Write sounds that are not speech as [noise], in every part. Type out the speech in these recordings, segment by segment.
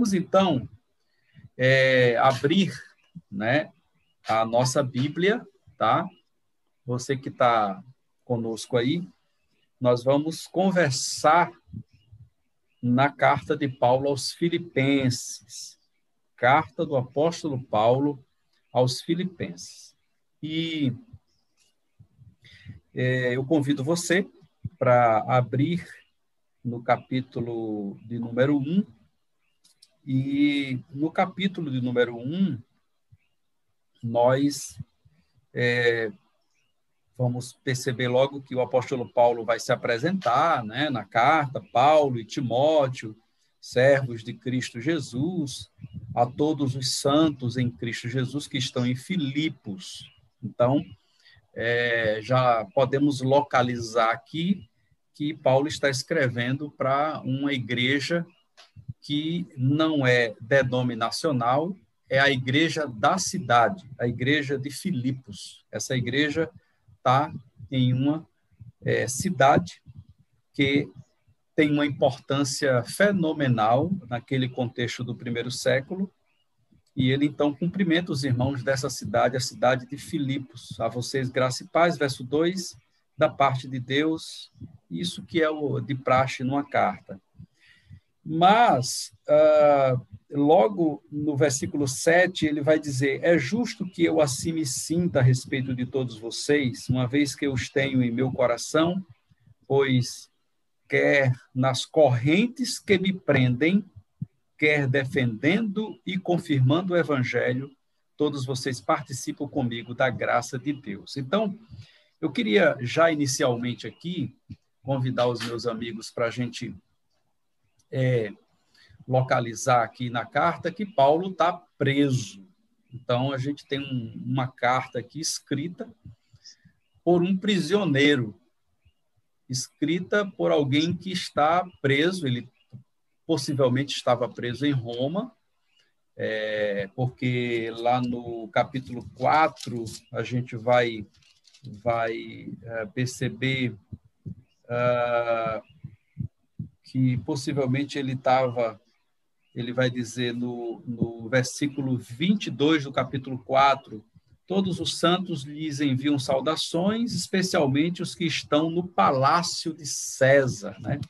Vamos então é, abrir, né, a nossa Bíblia, tá? Você que está conosco aí, nós vamos conversar na carta de Paulo aos Filipenses, carta do apóstolo Paulo aos Filipenses. E é, eu convido você para abrir no capítulo de número 1. E no capítulo de número 1, nós é, vamos perceber logo que o apóstolo Paulo vai se apresentar né, na carta, Paulo e Timóteo, servos de Cristo Jesus, a todos os santos em Cristo Jesus que estão em Filipos. Então, é, já podemos localizar aqui que Paulo está escrevendo para uma igreja que não é denominacional, é a igreja da cidade, a igreja de Filipos. Essa igreja está em uma é, cidade que tem uma importância fenomenal naquele contexto do primeiro século, e ele então cumprimenta os irmãos dessa cidade, a cidade de Filipos. A vocês, graça e paz, verso 2, da parte de Deus, isso que é o de praxe numa carta. Mas, uh, logo no versículo 7, ele vai dizer: É justo que eu assim me sinta a respeito de todos vocês, uma vez que eu os tenho em meu coração, pois quer nas correntes que me prendem, quer defendendo e confirmando o evangelho, todos vocês participam comigo da graça de Deus. Então, eu queria já inicialmente aqui convidar os meus amigos para a gente é, localizar aqui na carta que Paulo está preso. Então, a gente tem um, uma carta aqui escrita por um prisioneiro, escrita por alguém que está preso, ele possivelmente estava preso em Roma, é, porque lá no capítulo 4 a gente vai, vai é, perceber uh, que possivelmente ele estava, ele vai dizer no, no versículo 22 do capítulo 4, todos os santos lhes enviam saudações, especialmente os que estão no palácio de César, né?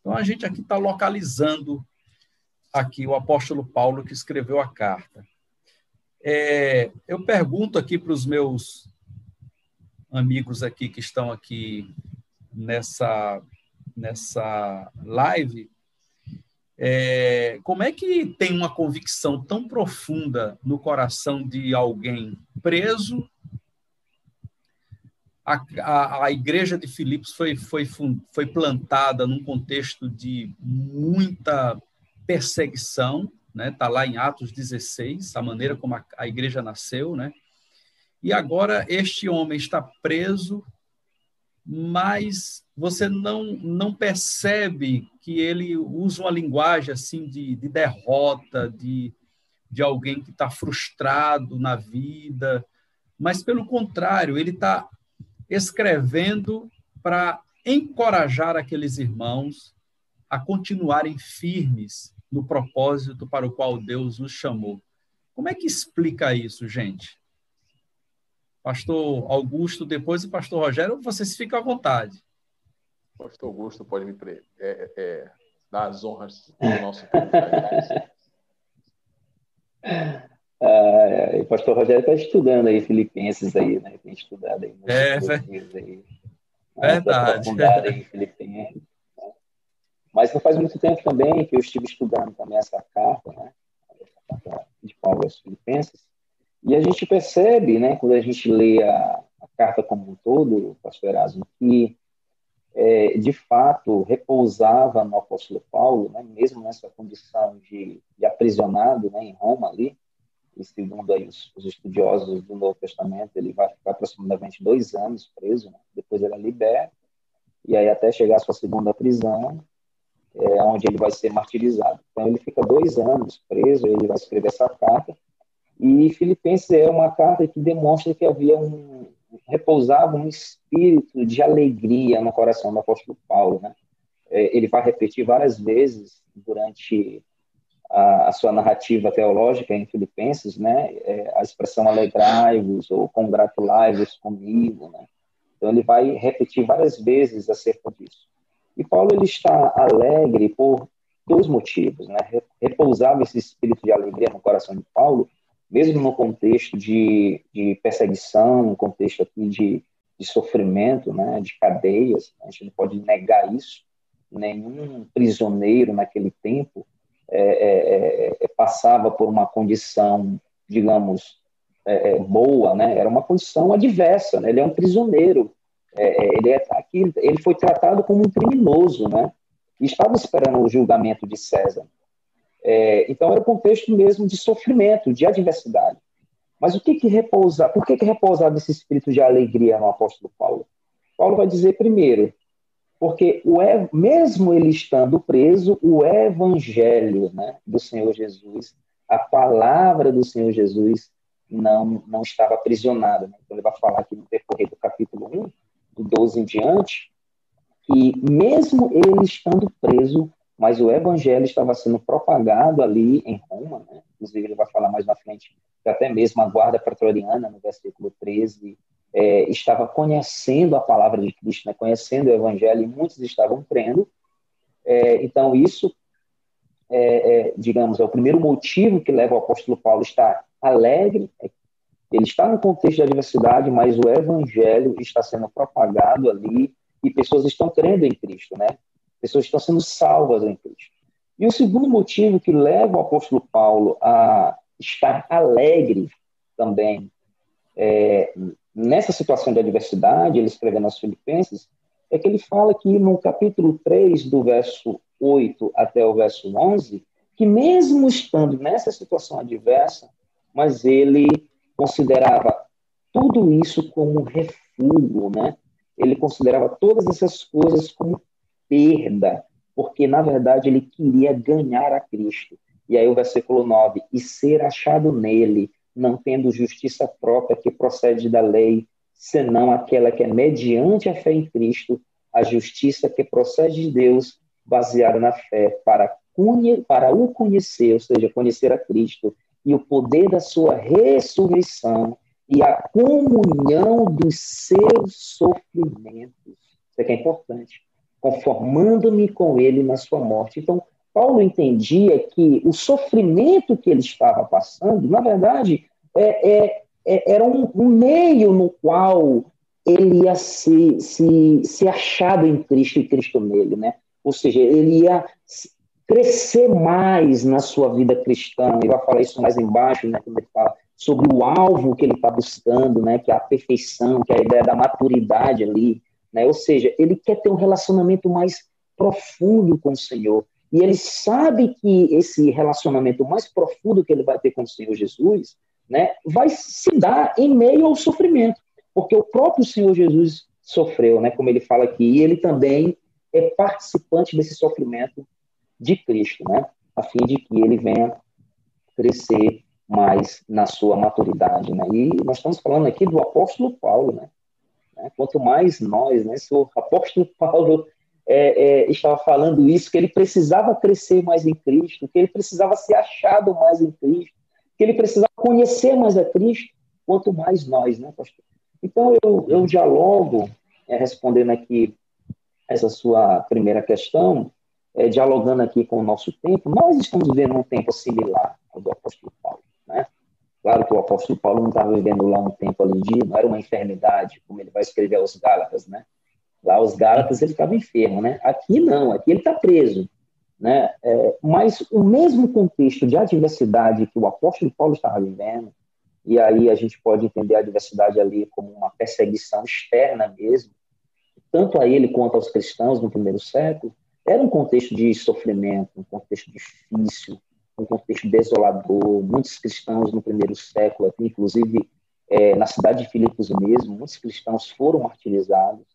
Então a gente aqui está localizando aqui o apóstolo Paulo que escreveu a carta. É, eu pergunto aqui para os meus amigos aqui que estão aqui nessa nessa live, é, como é que tem uma convicção tão profunda no coração de alguém preso? A, a, a igreja de Filipos foi, foi, foi plantada num contexto de muita perseguição, né? Tá lá em Atos 16, a maneira como a, a igreja nasceu, né? E agora este homem está preso, mas você não, não percebe que ele usa uma linguagem assim de, de derrota, de, de alguém que está frustrado na vida, mas pelo contrário, ele está escrevendo para encorajar aqueles irmãos a continuarem firmes no propósito para o qual Deus os chamou. Como é que explica isso, gente? Pastor Augusto, depois o pastor Rogério, vocês ficam à vontade. Pastor Augusto pode me pre... é, é, dar as honras do nosso povo. Ah, o pastor Rogério está estudando aí Filipenses aí, né? Tem estudado aí é, dias aí. Né? Verdade. Em Filipenses, né? Mas não faz muito tempo também que eu estive estudando também essa carta, né? Essa carta de Paulo aos Filipenses. E a gente percebe, né, quando a gente lê a, a carta como um todo, pastor Erasmo, que é, de fato repousava no apóstolo Paulo, né, mesmo nessa condição de, de aprisionado né, em Roma ali, e segundo aí os, os, estudiosos do Novo Testamento, ele vai ficar aproximadamente dois anos preso, né, depois ele é liberto, e aí até chegar à sua segunda prisão, é, onde ele vai ser martirizado. Então ele fica dois anos preso, ele vai escrever essa carta, e Filipenses é uma carta que demonstra que havia um, repousava um espírito de alegria no coração do apóstolo Paulo, né? É, ele vai repetir várias vezes durante a, a, sua narrativa teológica em Filipenses, né, é a expressão alegrai-vos ou congratulai-vos comigo, né? Então ele vai repetir várias vezes acerca disso. E Paulo ele está alegre por dois motivos, né? Repousava esse espírito de alegria no coração de Paulo, mesmo no contexto de, de perseguição, no contexto aqui de, de sofrimento, né? De cadeias. A gente não pode negar isso. Nenhum prisioneiro naquele tempo é, é, é, é passava por uma condição, digamos, é, boa, né? Era uma condição adversa, né? Ele é um prisioneiro. ele é aqui, ele foi tratado como um criminoso, né? e estava esperando o julgamento de César. É, então era um contexto mesmo de sofrimento, de adversidade. Mas o que que repousa? Por que que repousava esse espírito de alegria no apóstolo Paulo? Paulo vai dizer primeiro, porque o mesmo ele estando preso, o evangelho, né, do Senhor Jesus, a palavra do Senhor Jesus não não estava aprisionada. Né? Então ele vai falar aqui no decorrer do capítulo 1, do 12 em diante, que mesmo ele estando preso, mas o evangelho estava sendo propagado ali em Roma, né? inclusive ele vai falar mais na frente que até mesmo a guarda pretoriana, no versículo 13, é, estava conhecendo a palavra de Cristo, né? conhecendo o evangelho, e muitos estavam crendo. É, então, isso, é, é digamos, é o primeiro motivo que leva o apóstolo Paulo a estar alegre. Ele está no contexto de adversidade, mas o evangelho está sendo propagado ali e pessoas estão crendo em Cristo, né? Pessoas estão sendo salvas em Cristo. E o segundo motivo que leva o apóstolo Paulo a estar alegre também é, nessa situação de adversidade, ele escrevendo aos Filipenses, é que ele fala que no capítulo 3, do verso 8 até o verso 11, que mesmo estando nessa situação adversa, mas ele considerava tudo isso como refúgio, né? ele considerava todas essas coisas como perda, porque na verdade ele queria ganhar a Cristo. E aí o versículo 9: e ser achado nele, não tendo justiça própria que procede da lei, senão aquela que é mediante a fé em Cristo, a justiça que procede de Deus, baseada na fé, para, para o conhecer, ou seja, conhecer a Cristo, e o poder da sua ressurreição e a comunhão dos seus sofrimentos. Isso aqui é importante. Conformando-me com ele na sua morte. Então, Paulo entendia que o sofrimento que ele estava passando, na verdade, é, é, é, era um, um, meio no qual ele ia se, se, se achado em Cristo e Cristo nele, né? Ou seja, ele ia crescer mais na sua vida cristã. Ele vai falar isso mais embaixo, né? Quando ele fala sobre o alvo que ele está buscando, né, que é a perfeição, que é a ideia da maturidade ali, né? Ou seja, ele quer ter um relacionamento mais profundo com o Senhor. E ele sabe que esse relacionamento mais profundo que ele vai ter com o Senhor Jesus, né, vai se dar em meio ao sofrimento, porque o próprio Senhor Jesus sofreu, né, como ele fala aqui, e ele também é participante desse sofrimento de Cristo, né, a fim de que ele venha crescer mais na sua maturidade, né? E nós estamos falando aqui do apóstolo Paulo, né? Né? Quanto mais nós, né? Se o apóstolo Paulo é, é, estava falando isso, que ele precisava crescer mais em Cristo, que ele precisava ser achado mais em Cristo, que ele precisava conhecer mais a Cristo, quanto mais nós, né, pastor? Então, eu, eu dialogo, é, respondendo aqui essa sua primeira questão, é, dialogando aqui com o nosso tempo, nós estamos vivendo um tempo similar ao do apóstolo Paulo. Claro que o apóstolo Paulo não estava vivendo lá um tempo ali de, não era uma enfermidade, como ele vai escrever aos Gálatas, né? Lá os Gálatas ele estava enfermo, né? Aqui não, aqui ele está preso, né? É, mas o mesmo contexto de adversidade que o apóstolo Paulo estava vivendo, e aí a gente pode entender a adversidade ali como uma perseguição externa mesmo, tanto a ele quanto aos cristãos no primeiro século, era um contexto de sofrimento, um contexto difícil, um contexto desolador. Muitos cristãos no primeiro século, aqui, inclusive é, na cidade de Filipos mesmo, muitos cristãos foram martirizados.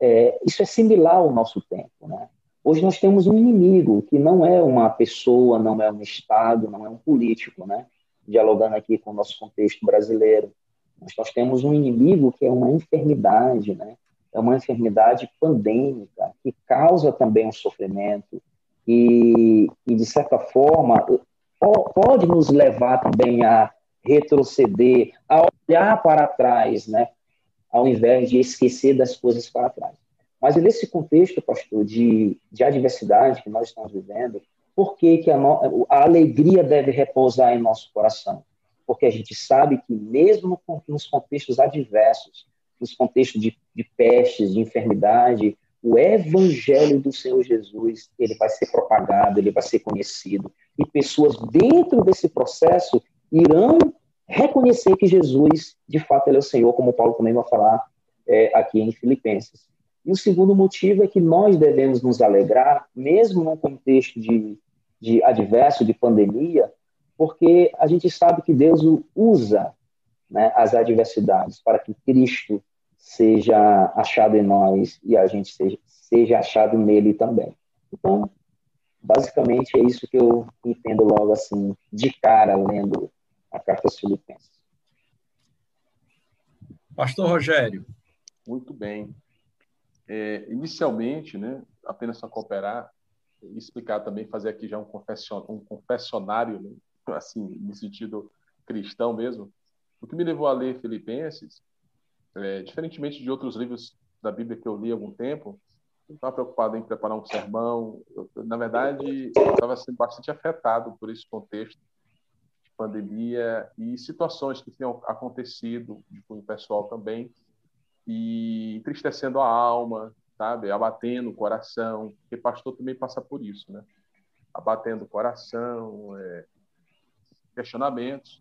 É, isso é similar ao nosso tempo. Né? Hoje nós temos um inimigo que não é uma pessoa, não é um Estado, não é um político, né? dialogando aqui com o nosso contexto brasileiro. Mas nós temos um inimigo que é uma enfermidade, né? é uma enfermidade pandêmica, que causa também um sofrimento, e, e de certa forma, pode nos levar também a retroceder, a olhar para trás, né? ao invés de esquecer das coisas para trás. Mas nesse contexto, pastor, de, de adversidade que nós estamos vivendo, por que, que a, no, a alegria deve repousar em nosso coração? Porque a gente sabe que mesmo nos contextos adversos, nos contextos de, de pestes, de enfermidade, o evangelho do Senhor Jesus, ele vai ser propagado, ele vai ser conhecido, e pessoas dentro desse processo irão reconhecer que Jesus, de fato, ele é o Senhor, como Paulo também vai falar é, aqui em Filipenses. E o segundo motivo é que nós devemos nos alegrar, mesmo num contexto de, de adverso, de pandemia, porque a gente sabe que Deus usa né, as adversidades para que Cristo seja achado em nós e a gente seja, seja achado nele também. Então, basicamente é isso que eu entendo logo assim, de cara, lendo a carta aos Filipenses. Pastor Rogério. Muito bem. É, inicialmente, né, apenas para cooperar e explicar também, fazer aqui já um, confession, um confessionário, né, assim, no sentido cristão mesmo. O que me levou a ler Filipenses, é, diferentemente de outros livros da Bíblia que eu li há algum tempo, eu estava preocupado em preparar um sermão. Eu, na verdade, eu estava sendo bastante afetado por esse contexto pandemia e situações que tinham acontecido com o pessoal também e entristecendo a alma, sabe, abatendo o coração, porque pastor também passa por isso, né? Abatendo o coração, é, questionamentos.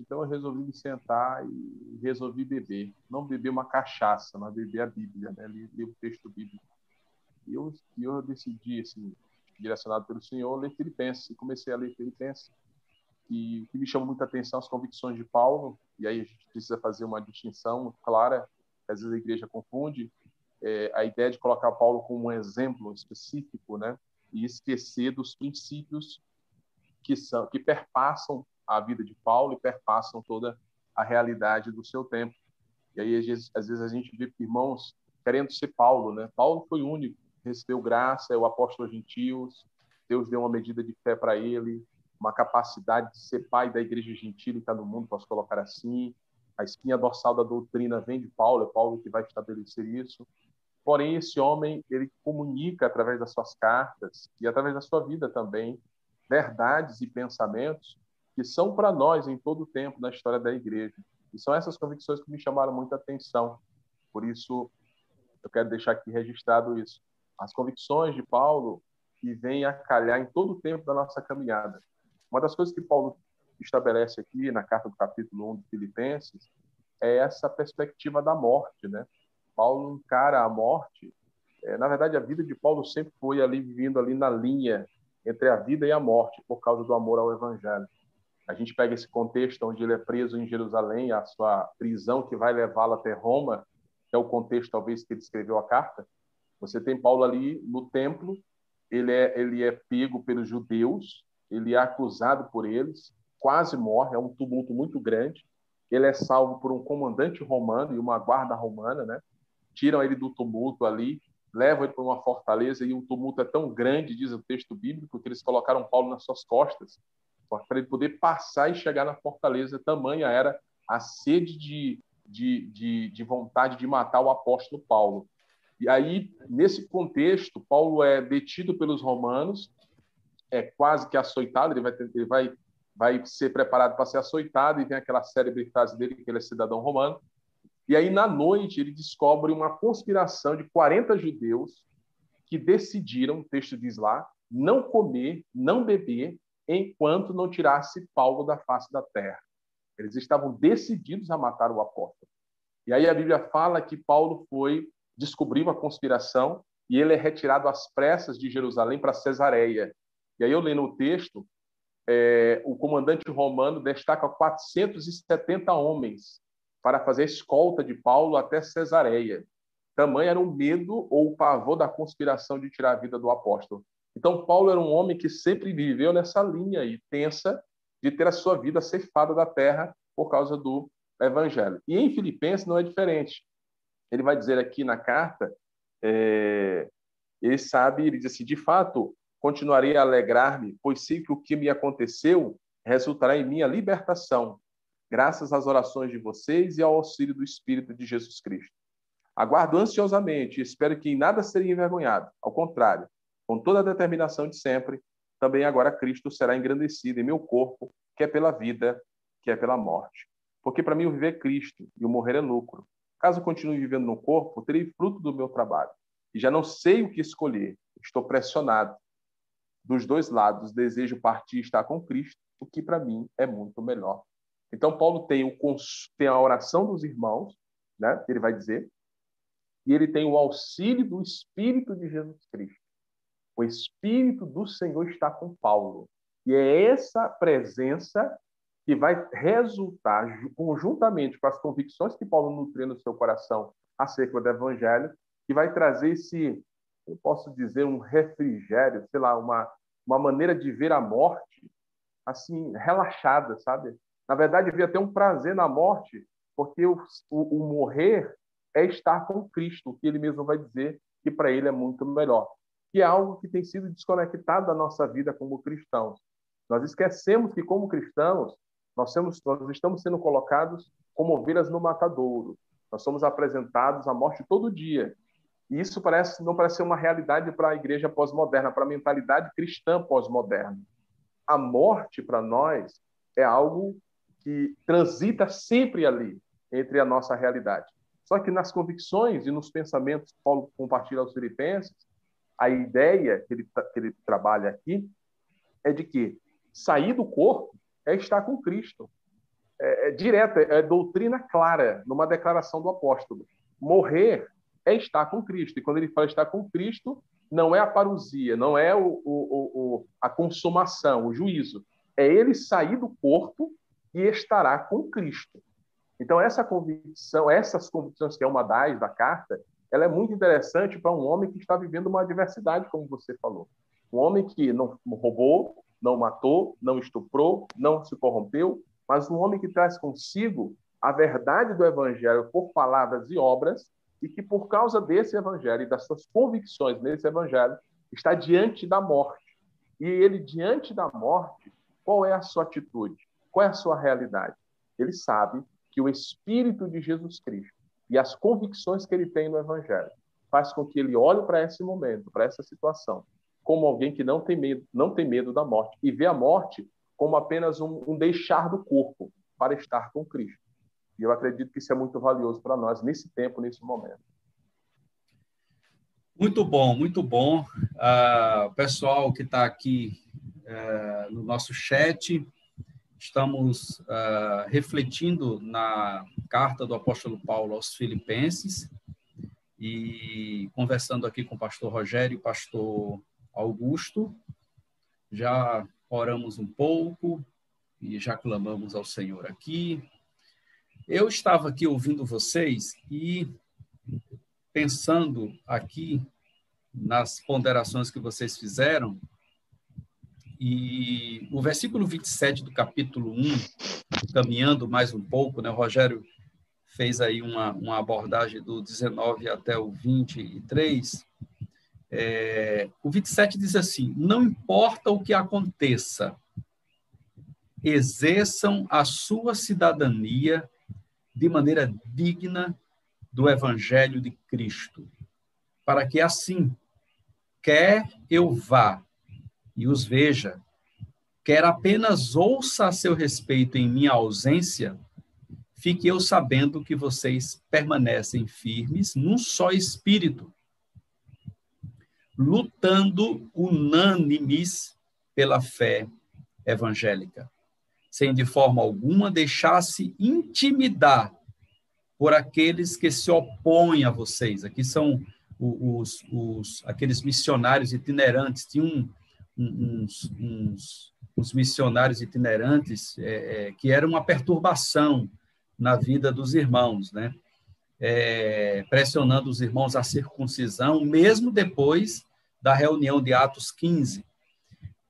Então eu resolvi me sentar e resolvi beber, não beber uma cachaça, mas beber a Bíblia, né? Ler o texto bíblico. E eu, eu decidi, assim, direcionado pelo Senhor, ler Filipenses. E comecei a ler Filipenses e o que me chama muita atenção as convicções de Paulo, e aí a gente precisa fazer uma distinção clara, que às vezes a igreja confunde, é, a ideia de colocar Paulo como um exemplo específico, né, e esquecer dos princípios que são que perpassam a vida de Paulo e perpassam toda a realidade do seu tempo. E aí às vezes, às vezes a gente vê irmãos querendo ser Paulo, né? Paulo foi o único, recebeu graça, é o apóstolo gentios, Deus deu uma medida de fé para ele, uma capacidade de ser pai da igreja gentílica no mundo, posso colocar assim. A espinha dorsal da doutrina vem de Paulo, é Paulo que vai estabelecer isso. Porém, esse homem, ele comunica através das suas cartas e através da sua vida também verdades e pensamentos que são para nós em todo o tempo na história da igreja. E são essas convicções que me chamaram muita atenção. Por isso, eu quero deixar aqui registrado isso. As convicções de Paulo que vêm a calhar em todo o tempo da nossa caminhada. Uma das coisas que Paulo estabelece aqui na carta do capítulo 1 de Filipenses é essa perspectiva da morte, né? Paulo encara a morte. É, na verdade, a vida de Paulo sempre foi ali vivendo ali na linha entre a vida e a morte por causa do amor ao Evangelho. A gente pega esse contexto onde ele é preso em Jerusalém, a sua prisão que vai levá-lo até Roma, que é o contexto talvez que ele escreveu a carta. Você tem Paulo ali no templo, ele é ele é pego pelos judeus ele é acusado por eles, quase morre, é um tumulto muito grande. Ele é salvo por um comandante romano e uma guarda romana, né? Tiram ele do tumulto ali, levam ele para uma fortaleza e o tumulto é tão grande, diz o texto bíblico, que eles colocaram Paulo nas suas costas para ele poder passar e chegar na fortaleza. Tamanha era a sede de, de, de, de vontade de matar o apóstolo Paulo. E aí, nesse contexto, Paulo é detido pelos romanos é quase que açoitado, ele vai, ele vai, vai ser preparado para ser açoitado, e vem aquela célebre frase dele que ele é cidadão romano. E aí, na noite, ele descobre uma conspiração de 40 judeus que decidiram, o texto diz lá, não comer, não beber, enquanto não tirasse Paulo da face da terra. Eles estavam decididos a matar o apóstolo. E aí a Bíblia fala que Paulo foi descobrir uma conspiração e ele é retirado às pressas de Jerusalém para Cesareia. E aí eu lendo o texto, é, o comandante romano destaca 470 homens para fazer a escolta de Paulo até Cesareia. Tamanho era o medo ou o pavor da conspiração de tirar a vida do apóstolo. Então, Paulo era um homem que sempre viveu nessa linha aí, tensa, de ter a sua vida ceifada da terra por causa do evangelho. E em Filipenses não é diferente. Ele vai dizer aqui na carta, é, ele sabe, ele diz assim, de fato, continuarei a alegrar-me, pois sei que o que me aconteceu resultará em minha libertação, graças às orações de vocês e ao auxílio do Espírito de Jesus Cristo. Aguardo ansiosamente e espero que em nada seria envergonhado. Ao contrário, com toda a determinação de sempre, também agora Cristo será engrandecido em meu corpo, que é pela vida, que é pela morte. Porque para mim o viver é Cristo e o morrer é lucro. Caso continue vivendo no corpo, terei fruto do meu trabalho. E já não sei o que escolher. Estou pressionado. Dos dois lados, desejo partir e estar com Cristo, o que para mim é muito melhor. Então, Paulo tem, o, tem a oração dos irmãos, né, ele vai dizer, e ele tem o auxílio do Espírito de Jesus Cristo. O Espírito do Senhor está com Paulo. E é essa presença que vai resultar, conjuntamente com as convicções que Paulo nutriu no seu coração acerca do Evangelho, que vai trazer esse, eu posso dizer, um refrigério, sei lá, uma, uma maneira de ver a morte assim, relaxada, sabe? Na verdade, havia até um prazer na morte, porque o, o, o morrer é estar com Cristo, que ele mesmo vai dizer que para ele é muito melhor. Que é algo que tem sido desconectado da nossa vida como cristãos. Nós esquecemos que, como cristãos, nós, nós estamos sendo colocados como ovelhas no matadouro. Nós somos apresentados à morte todo dia. E isso parece, não parece ser uma realidade para a igreja pós-moderna, para a mentalidade cristã pós-moderna. A morte, para nós, é algo que transita sempre ali, entre a nossa realidade. Só que nas convicções e nos pensamentos que Paulo compartilha aos filipenses, a ideia que ele, que ele trabalha aqui é de que sair do corpo é estar com Cristo. É, é direta, é doutrina clara, numa declaração do apóstolo. Morrer é estar com Cristo. E quando ele fala estar com Cristo, não é a parousia, não é o, o, o, a consumação, o juízo. É ele sair do corpo e estará com Cristo. Então, essa convicção, essas convicções, que é uma das da carta, ela é muito interessante para um homem que está vivendo uma adversidade, como você falou. Um homem que não roubou, não matou, não estuprou, não se corrompeu, mas um homem que traz consigo a verdade do evangelho por palavras e obras e que por causa desse evangelho e das suas convicções nesse evangelho está diante da morte. E ele diante da morte, qual é a sua atitude? Qual é a sua realidade? Ele sabe que o Espírito de Jesus Cristo e as convicções que ele tem no Evangelho faz com que ele olhe para esse momento, para essa situação, como alguém que não tem medo, não tem medo da morte e vê a morte como apenas um, um deixar do corpo para estar com Cristo. E eu acredito que isso é muito valioso para nós nesse tempo, nesse momento. Muito bom, muito bom. Uh, pessoal que está aqui uh, no nosso chat, estamos uh, refletindo na carta do apóstolo Paulo aos Filipenses e conversando aqui com o pastor Rogério e o pastor Augusto. Já oramos um pouco e já clamamos ao Senhor aqui. Eu estava aqui ouvindo vocês e pensando aqui nas ponderações que vocês fizeram, e o versículo 27 do capítulo 1, caminhando mais um pouco, né? O Rogério fez aí uma, uma abordagem do 19 até o 23. É, o 27 diz assim: Não importa o que aconteça, exerçam a sua cidadania de maneira digna do Evangelho de Cristo, para que assim, quer eu vá e os veja, quer apenas ouça a seu respeito em minha ausência, fique eu sabendo que vocês permanecem firmes num só espírito, lutando unânimes pela fé evangélica, sem de forma alguma deixar-se intimidar por aqueles que se opõem a vocês. Aqui são os, os, aqueles missionários itinerantes. Tinha um, uns, uns, uns missionários itinerantes é, é, que era uma perturbação na vida dos irmãos, né? É, pressionando os irmãos à circuncisão, mesmo depois da reunião de Atos 15.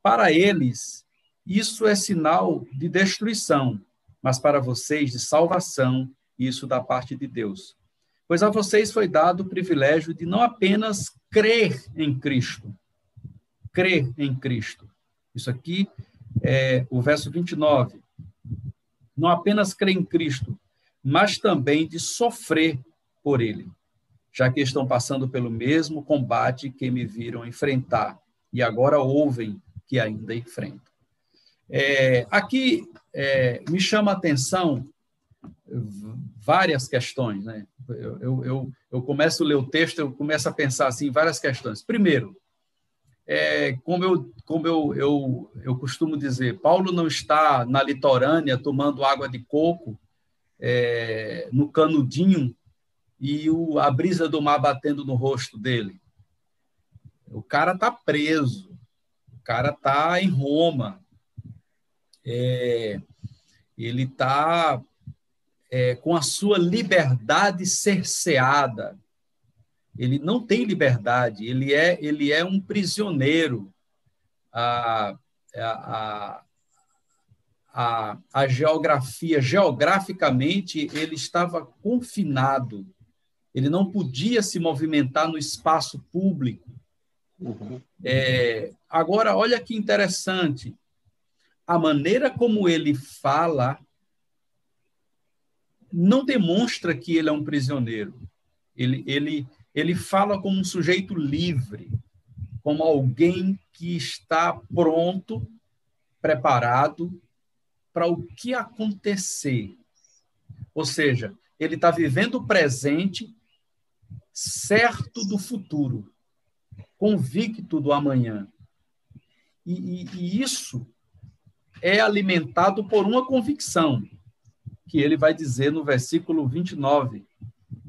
Para eles, isso é sinal de destruição, mas para vocês, de salvação, isso da parte de Deus. Pois a vocês foi dado o privilégio de não apenas crer em Cristo, crer em Cristo. Isso aqui é o verso 29. Não apenas crer em Cristo, mas também de sofrer por ele, já que estão passando pelo mesmo combate que me viram enfrentar e agora ouvem que ainda enfrentam. É, aqui é, me chama a atenção várias questões. Né? Eu, eu, eu, começo a ler o texto, eu começo a pensar assim, várias questões. Primeiro, é, como, eu, como eu, eu, eu costumo dizer, Paulo não está na litorânea tomando água de coco é, no canudinho e o, a brisa do mar batendo no rosto dele. O cara está preso, o cara está em Roma, é, ele está é, com a sua liberdade cerceada. Ele não tem liberdade, ele é, ele é um prisioneiro. A, a, a, a geografia, geograficamente, ele estava confinado. Ele não podia se movimentar no espaço público. Uhum. É, agora, olha que interessante. A maneira como ele fala não demonstra que ele é um prisioneiro. Ele, ele, ele fala como um sujeito livre, como alguém que está pronto, preparado para o que acontecer. Ou seja, ele está vivendo o presente, certo do futuro, convicto do amanhã. E, e, e isso é alimentado por uma convicção que ele vai dizer no versículo 29,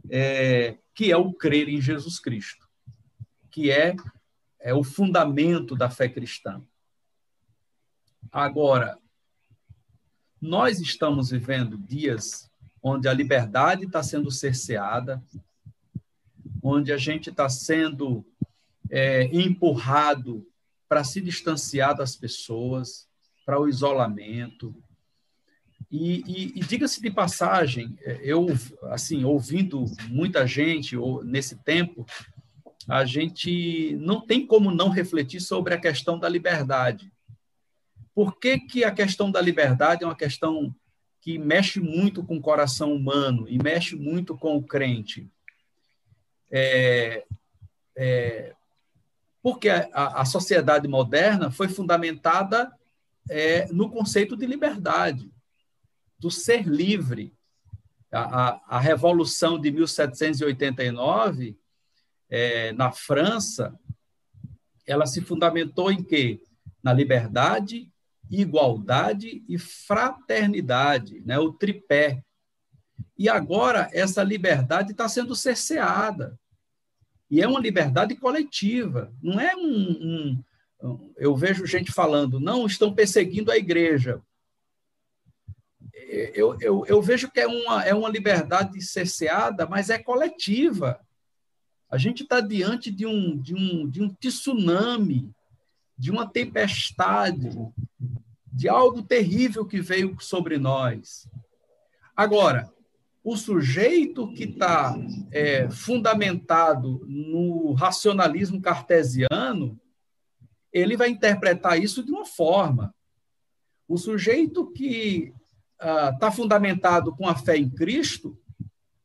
é, que é o crer em Jesus Cristo, que é, é o fundamento da fé cristã. Agora, nós estamos vivendo dias onde a liberdade está sendo cerceada, onde a gente está sendo é, empurrado para se distanciar das pessoas, para o isolamento, e, e, e diga-se de passagem, é, eu, assim, ouvindo muita gente nesse tempo, a gente não tem como não refletir sobre a questão da liberdade. Por que, que a questão da liberdade é uma questão que mexe muito com o coração humano e mexe muito com o crente? É, é, porque a, a, sociedade moderna foi fundamentada é, no conceito de liberdade do ser livre. A, a, a Revolução de 1789, é, na França, ela se fundamentou em quê? Na liberdade, igualdade e fraternidade, né? o tripé. E agora essa liberdade está sendo cerceada. E é uma liberdade coletiva, não é um, um, Eu vejo gente falando, não, estão perseguindo a igreja eu, eu, eu vejo que é uma, é uma liberdade cerceada, mas é coletiva. A gente está diante de um, de, um, de um tsunami, de uma tempestade, de algo terrível que veio sobre nós. Agora, o sujeito que está é, fundamentado no racionalismo cartesiano, ele vai interpretar isso de uma forma. O sujeito que está uh, fundamentado com a fé em Cristo,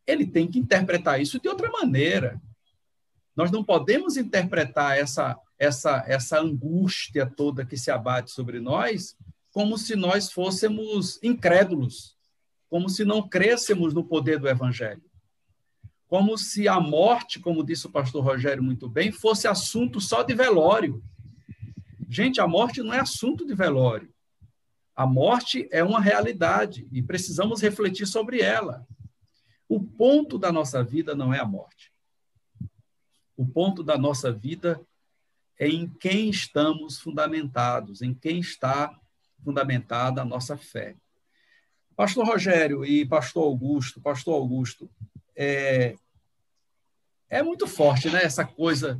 ele tem que interpretar isso de outra maneira. Nós não podemos interpretar essa, essa, essa angústia toda que se abate sobre nós como se nós fôssemos incrédulos, como se não crêssemos no poder do Evangelho. Como se a morte, como disse o pastor Rogério muito bem, fosse assunto só de velório. Gente, a morte não é assunto de velório. A morte é uma realidade e precisamos refletir sobre ela. O ponto da nossa vida não é a morte. O ponto da nossa vida é em quem estamos fundamentados, em quem está fundamentada a nossa fé. Pastor Rogério e Pastor Augusto, Pastor Augusto, é, é muito forte, né? Essa coisa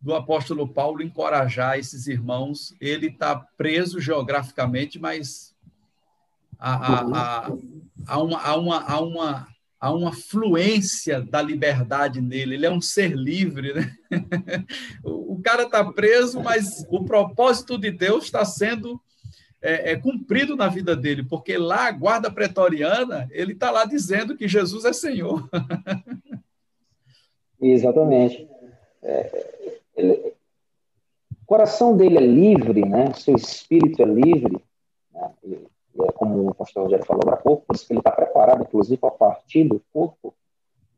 do apóstolo Paulo encorajar esses irmãos. Ele está preso geograficamente, mas há, há, há, uma, há, uma, há, uma, há uma fluência da liberdade nele, ele é um ser livre. Né? [laughs] o cara está preso, mas o propósito de Deus está sendo é, é, cumprido na vida dele, porque lá a guarda pretoriana, ele está lá dizendo que Jesus é Senhor. [laughs] Exatamente. É, ele, o coração dele é livre, né? seu espírito é livre, né? e, e é como o pastor Rogério falou há pouco, por isso que ele está preparado, inclusive, para partir do corpo,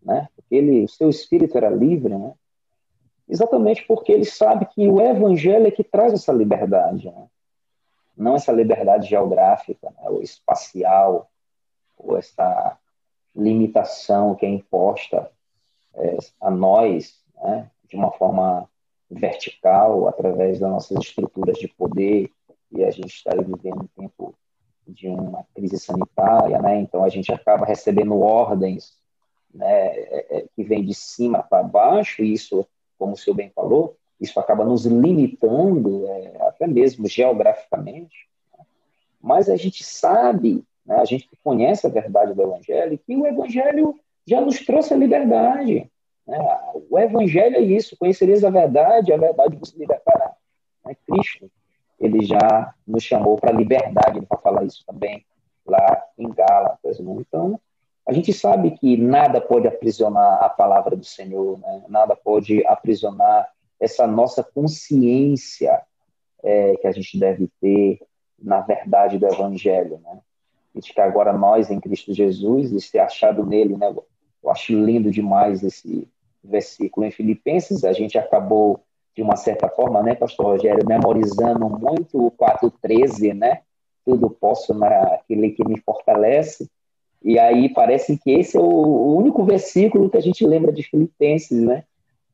né? porque ele, o seu espírito era livre, né? exatamente porque ele sabe que o evangelho é que traz essa liberdade. Né? não essa liberdade geográfica, né, ou espacial, ou essa limitação que é imposta é, a nós, né, de uma forma vertical, através das nossas estruturas de poder, e a gente está vivendo um tempo de uma crise sanitária, né, então a gente acaba recebendo ordens né, é, é, que vêm de cima para baixo, e isso, como o senhor bem falou, isso acaba nos limitando, é, até mesmo geograficamente, né? mas a gente sabe, né, a gente conhece a verdade do Evangelho, que o Evangelho já nos trouxe a liberdade. Né? O Evangelho é isso, conhecereis a verdade, a verdade vos libertará. Né? Cristo, ele já nos chamou para a liberdade, para falar isso também lá em Gálatas. Né? Então, a gente sabe que nada pode aprisionar a palavra do Senhor, né? nada pode aprisionar essa nossa consciência é, que a gente deve ter na verdade do Evangelho, né? De que agora nós em Cristo Jesus e ser achado nele, né? Eu acho lindo demais esse versículo em Filipenses. A gente acabou de uma certa forma, né, Pastor Rogério, memorizando muito o 4:13, né? Tudo posso naquele que me fortalece. E aí parece que esse é o único versículo que a gente lembra de Filipenses, né?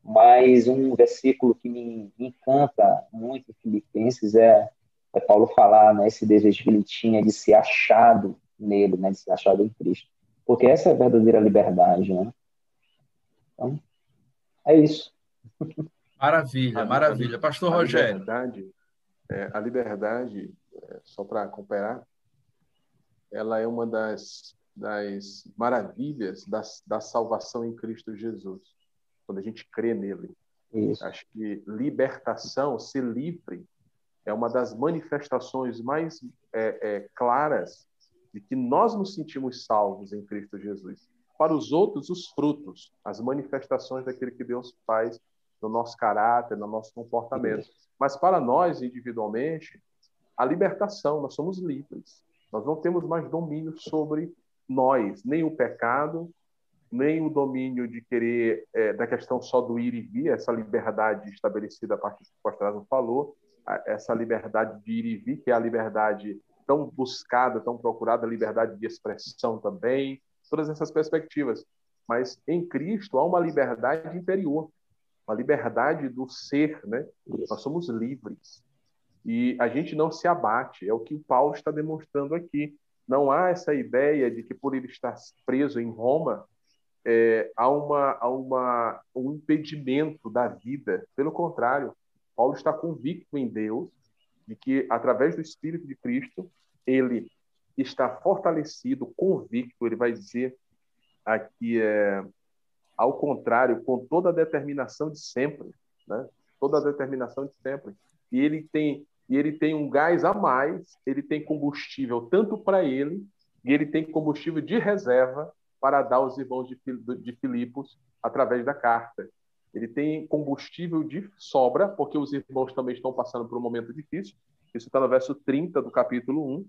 Mas um versículo que me, encanta muito em Filipenses é, é Paulo falar né, esse desejo que ele tinha de ser achado nele, né, de ser achado em Cristo. Porque essa é a verdadeira liberdade. Né? Então, é isso. Maravilha, maravilha. Pastor a Rogério. Liberdade, é, a liberdade, é, só para comparar, ela é uma das, das maravilhas da, da salvação em Cristo Jesus quando a gente crê nele. Isso. Acho que libertação, ser livre, é uma das manifestações mais é, é, claras de que nós nos sentimos salvos em Cristo Jesus. Para os outros, os frutos, as manifestações daquilo que Deus faz no nosso caráter, no nosso comportamento. Mas para nós, individualmente, a libertação, nós somos livres. Nós não temos mais domínio sobre nós, nem o pecado, nem o domínio de querer, é, da questão só do ir e vir, essa liberdade estabelecida a partir do que o pastor falou, essa liberdade de ir e vir, que é a liberdade tão buscada, tão procurada, a liberdade de expressão também, todas essas perspectivas. Mas em Cristo há uma liberdade interior, uma liberdade do ser, né? Nós somos livres. E a gente não se abate, é o que o Paulo está demonstrando aqui. Não há essa ideia de que por ele estar preso em Roma, é, há, uma, há uma, um impedimento da vida. Pelo contrário, Paulo está convicto em Deus de que, através do Espírito de Cristo, ele está fortalecido, convicto, ele vai dizer aqui, é, ao contrário, com toda a determinação de sempre, né? toda a determinação de sempre. E ele tem e ele tem um gás a mais, ele tem combustível tanto para ele, e ele tem combustível de reserva para dar aos irmãos de, de Filipos através da carta. Ele tem combustível de sobra, porque os irmãos também estão passando por um momento difícil. Isso está no verso 30 do capítulo 1.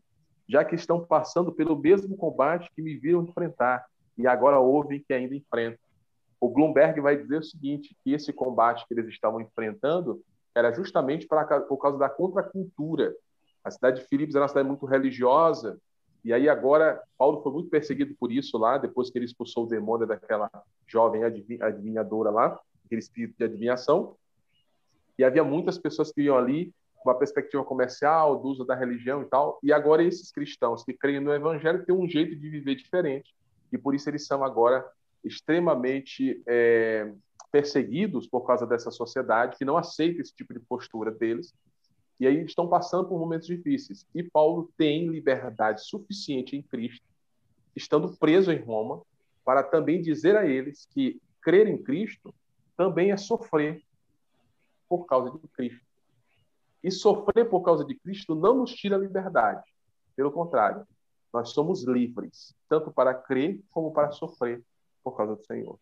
Já que estão passando pelo mesmo combate que me viram enfrentar, e agora ouvem que ainda enfrentam. O Bloomberg vai dizer o seguinte, que esse combate que eles estavam enfrentando era justamente para, por causa da contracultura. A cidade de Filipos era uma cidade muito religiosa, e aí agora, Paulo foi muito perseguido por isso lá, depois que ele expulsou o demônio daquela jovem adivinhadora lá, aquele espírito de adivinhação. E havia muitas pessoas que iam ali uma perspectiva comercial, do uso da religião e tal. E agora esses cristãos que creem no evangelho têm um jeito de viver diferente. E por isso eles são agora extremamente é, perseguidos por causa dessa sociedade que não aceita esse tipo de postura deles e aí estão passando por momentos difíceis. E Paulo tem liberdade suficiente em Cristo, estando preso em Roma, para também dizer a eles que crer em Cristo também é sofrer por causa de Cristo. E sofrer por causa de Cristo não nos tira a liberdade. Pelo contrário, nós somos livres, tanto para crer como para sofrer por causa do Senhor.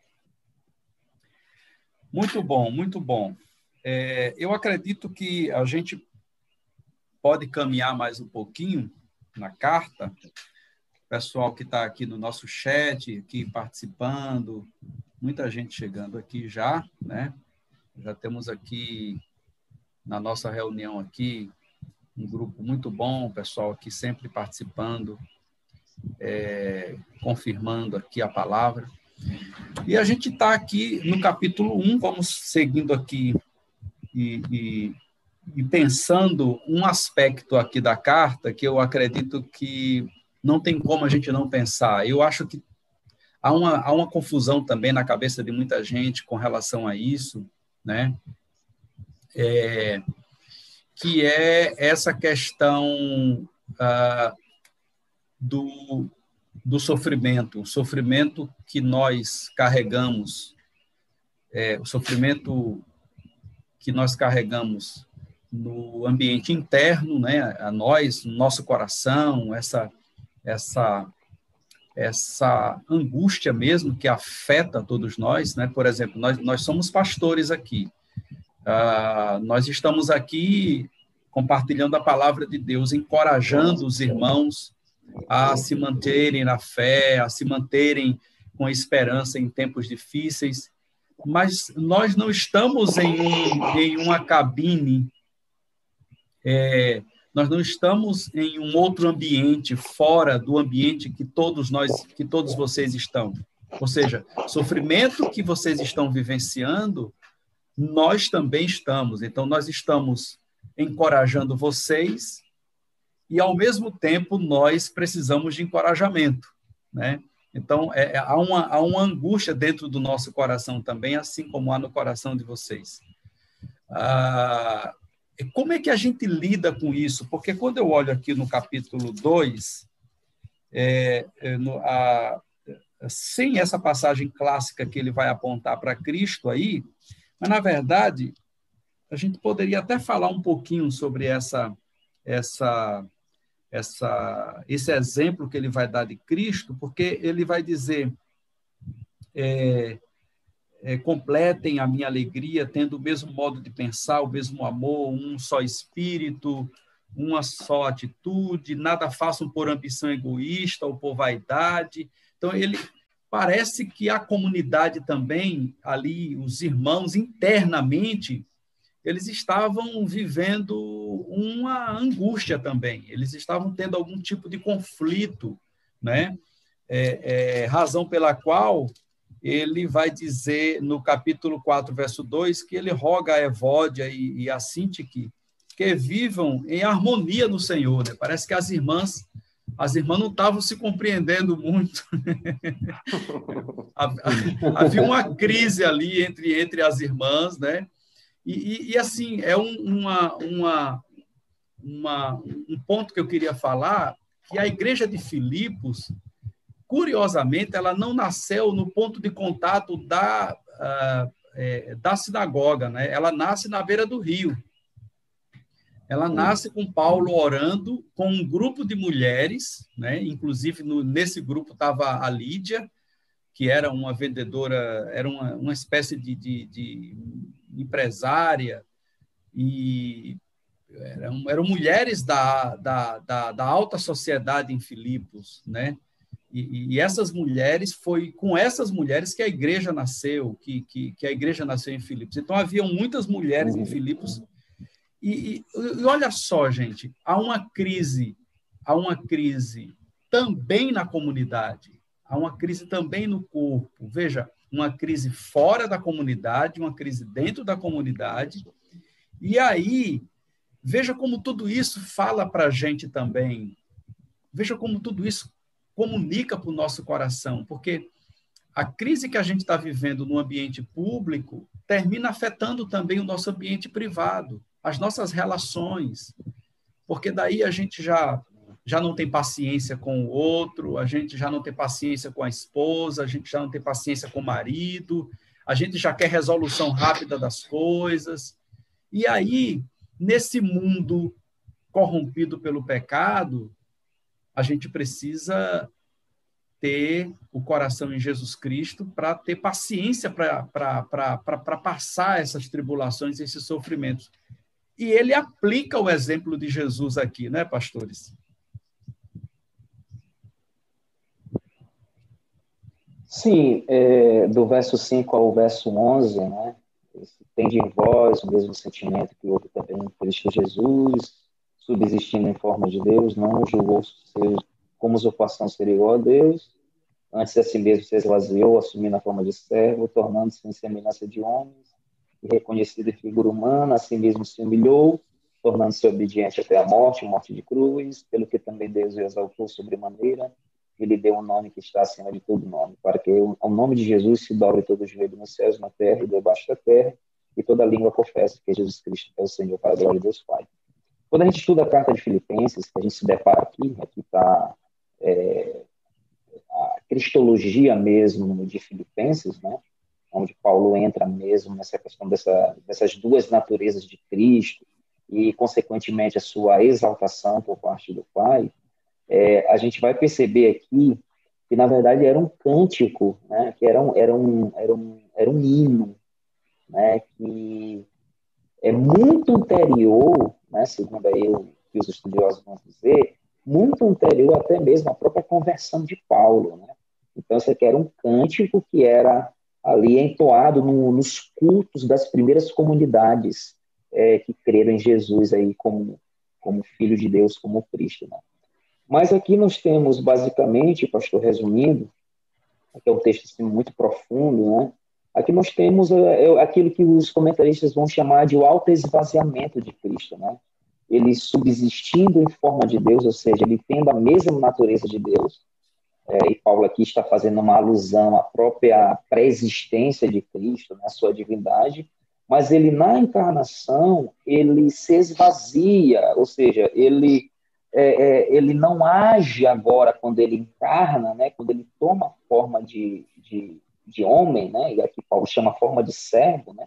Muito bom, muito bom. É, eu acredito que a gente pode caminhar mais um pouquinho na carta. O pessoal que está aqui no nosso chat, aqui participando, muita gente chegando aqui já, né? Já temos aqui na nossa reunião aqui um grupo muito bom, o pessoal aqui sempre participando, é, confirmando aqui a palavra. E a gente está aqui no capítulo 1, vamos seguindo aqui e, e, e, pensando um aspecto aqui da carta que eu acredito que não tem como a gente não pensar. Eu acho que há uma, há uma confusão também na cabeça de muita gente com relação a isso, né? É, que é essa questão ah, do, do sofrimento, o sofrimento que nós carregamos, é, o sofrimento que nós carregamos no ambiente interno, né, a nós, no nosso coração, essa essa essa angústia mesmo que afeta todos nós, né? Por exemplo, nós nós somos pastores aqui, ah, nós estamos aqui compartilhando a palavra de Deus, encorajando os irmãos a se manterem na fé, a se manterem com esperança em tempos difíceis, mas nós não estamos em, um, em uma cabine, é, nós não estamos em um outro ambiente fora do ambiente que todos nós, que todos vocês estão. Ou seja, sofrimento que vocês estão vivenciando, nós também estamos. Então, nós estamos encorajando vocês e, ao mesmo tempo, nós precisamos de encorajamento, né? Então, é, é, há, uma, há uma angústia dentro do nosso coração também, assim como há no coração de vocês. Ah, como é que a gente lida com isso? Porque quando eu olho aqui no capítulo 2, é, é, no, a, sem essa passagem clássica que ele vai apontar para Cristo aí, mas, na verdade, a gente poderia até falar um pouquinho sobre essa, essa essa, esse exemplo que ele vai dar de Cristo, porque ele vai dizer: é, é, completem a minha alegria, tendo o mesmo modo de pensar, o mesmo amor, um só espírito, uma só atitude, nada façam por ambição egoísta ou por vaidade. Então, ele parece que a comunidade também, ali, os irmãos internamente, eles estavam vivendo uma angústia também, eles estavam tendo algum tipo de conflito, né? É, é, razão pela qual ele vai dizer no capítulo 4, verso 2, que ele roga a Evódia e, e a Sintique que vivam em harmonia no Senhor. Né? Parece que as irmãs as irmãs não estavam se compreendendo muito. [laughs] Havia uma crise ali entre, entre as irmãs, né? E, e, e assim, é um, uma, uma, uma, um ponto que eu queria falar, que a igreja de Filipos, curiosamente, ela não nasceu no ponto de contato da, uh, é, da sinagoga, né? ela nasce na beira do rio. Ela nasce com Paulo orando com um grupo de mulheres, né? inclusive no, nesse grupo estava a Lídia, que era uma vendedora, era uma, uma espécie de, de, de empresária, e eram, eram mulheres da, da, da, da, alta sociedade em Filipos, né? E, e, essas mulheres, foi com essas mulheres que a igreja nasceu, que, que, que a igreja nasceu em Filipos. Então, haviam muitas mulheres em Filipos. E, e, e olha só, gente, há uma crise, há uma crise também na comunidade, há uma crise também no corpo. Veja, uma crise fora da comunidade, uma crise dentro da comunidade. E aí, veja como tudo isso fala para a gente também. Veja como tudo isso comunica para o nosso coração, porque a crise que a gente está vivendo no ambiente público termina afetando também o nosso ambiente privado, as nossas relações, porque daí a gente já já não tem paciência com o outro, a gente já não tem paciência com a esposa, a gente já não tem paciência com o marido, a gente já quer resolução rápida das coisas. E aí, nesse mundo corrompido pelo pecado, a gente precisa ter o coração em Jesus Cristo para ter paciência para passar essas tribulações, esses sofrimentos. E ele aplica o exemplo de Jesus aqui, né, pastores? Sim, é, do verso 5 ao verso 11, né? Tende em vós o mesmo sentimento que houve também em Cristo Jesus, subsistindo em forma de Deus, não julgou como usurpação ser igual a Deus, antes a si mesmo se esvaziou, assumindo a forma de servo, tornando-se em semelhança de homens, e reconhecido em figura humana, a si mesmo se humilhou, tornando-se obediente até a morte, morte de cruz, pelo que também Deus o exaltou sobremaneira, e lhe deu um nome que está acima de todo nome, para que o nome de Jesus se dobre todo o joelho nos céus, na terra e debaixo da terra, e toda língua confesse que Jesus Cristo é o Senhor, para a glória de Deus Pai. Quando a gente estuda a carta de Filipenses, que a gente se depara aqui, aqui está é, a cristologia mesmo de Filipenses, né? onde Paulo entra mesmo nessa questão dessa, dessas duas naturezas de Cristo e, consequentemente, a sua exaltação por parte do Pai, é, a gente vai perceber aqui que, na verdade, era um cântico, né? que era um, era um, era um, era um hino, né? que é muito anterior, né? segundo aí o que os estudiosos vão dizer, muito anterior até mesmo à própria conversão de Paulo. Né? Então, aqui era um cântico que era ali entoado no, nos cultos das primeiras comunidades é, que creram em Jesus aí como, como Filho de Deus, como Cristo. Né? Mas aqui nós temos, basicamente, pastor, resumindo, aqui é um texto assim, muito profundo, né? Aqui nós temos é, é, aquilo que os comentaristas vão chamar de o auto-esvaziamento de Cristo, né? Ele subsistindo em forma de Deus, ou seja, ele tendo a mesma natureza de Deus, é, e Paulo aqui está fazendo uma alusão à própria pré-existência de Cristo, na né, sua divindade, mas ele na encarnação ele se esvazia, ou seja, ele é, é, ele não age agora quando ele encarna, né, quando ele toma forma de, de, de homem, né, e aqui Paulo chama forma de servo, né,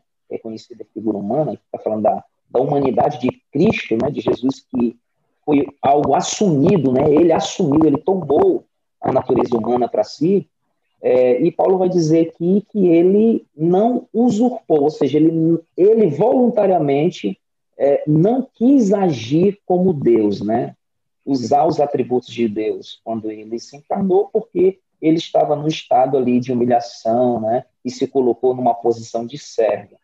figura humana, que está falando da, da humanidade de Cristo, né, de Jesus que foi algo assumido, né, ele assumiu, ele tomou a natureza humana para si, é, e Paulo vai dizer aqui que ele não usurpou, ou seja, ele, ele voluntariamente é, não quis agir como Deus, né? usar os atributos de Deus quando ele se encarnou, porque ele estava no estado ali de humilhação, né? E se colocou numa posição de servo.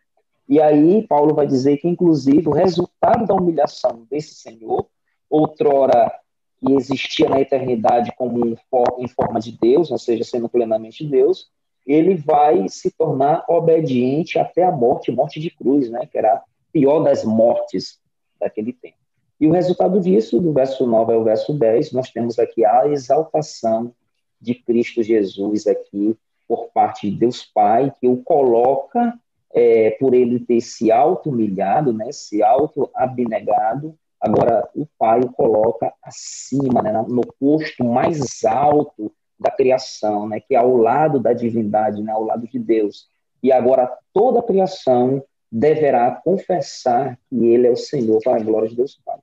E aí Paulo vai dizer que, inclusive, o resultado da humilhação desse Senhor, outrora que existia na eternidade como em forma de Deus, ou seja, sendo plenamente Deus, ele vai se tornar obediente até a morte, morte de cruz, né, que era a pior das mortes daquele tempo. E o resultado disso, do verso 9 ao verso 10, nós temos aqui a exaltação de Cristo Jesus aqui por parte de Deus Pai, que o coloca é, por ele ter se auto-humilhado, né, se auto-abnegado, Agora, o Pai o coloca acima, né, no posto mais alto da criação, né, que é ao lado da divindade, né, ao lado de Deus. E agora toda a criação deverá confessar que Ele é o Senhor para a glória de Deus Pai.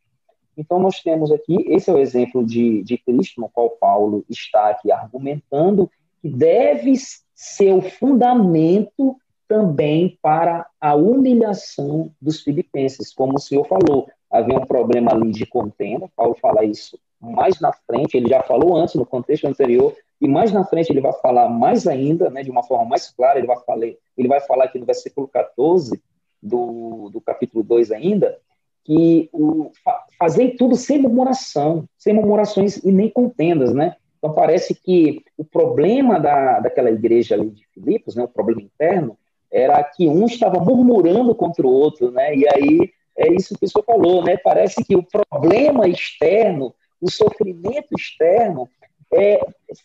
Então, nós temos aqui, esse é o exemplo de, de Cristo, no qual Paulo está aqui argumentando, que deve ser o fundamento também para a humilhação dos filipenses, como o senhor falou havia um problema ali de contenda. Paulo fala isso mais na frente, ele já falou antes, no contexto anterior, e mais na frente ele vai falar mais ainda, né, de uma forma mais clara, ele vai falar, ele vai falar aqui no versículo 14 do, do capítulo 2 ainda, que o, fazer tudo sem murmuração, sem murmurações e nem contendas, né? Então parece que o problema da, daquela igreja ali de Filipos, né, o problema interno, era que um estava murmurando contra o outro, né? E aí é isso que o senhor falou, né? Parece que o problema externo, o sofrimento externo, é,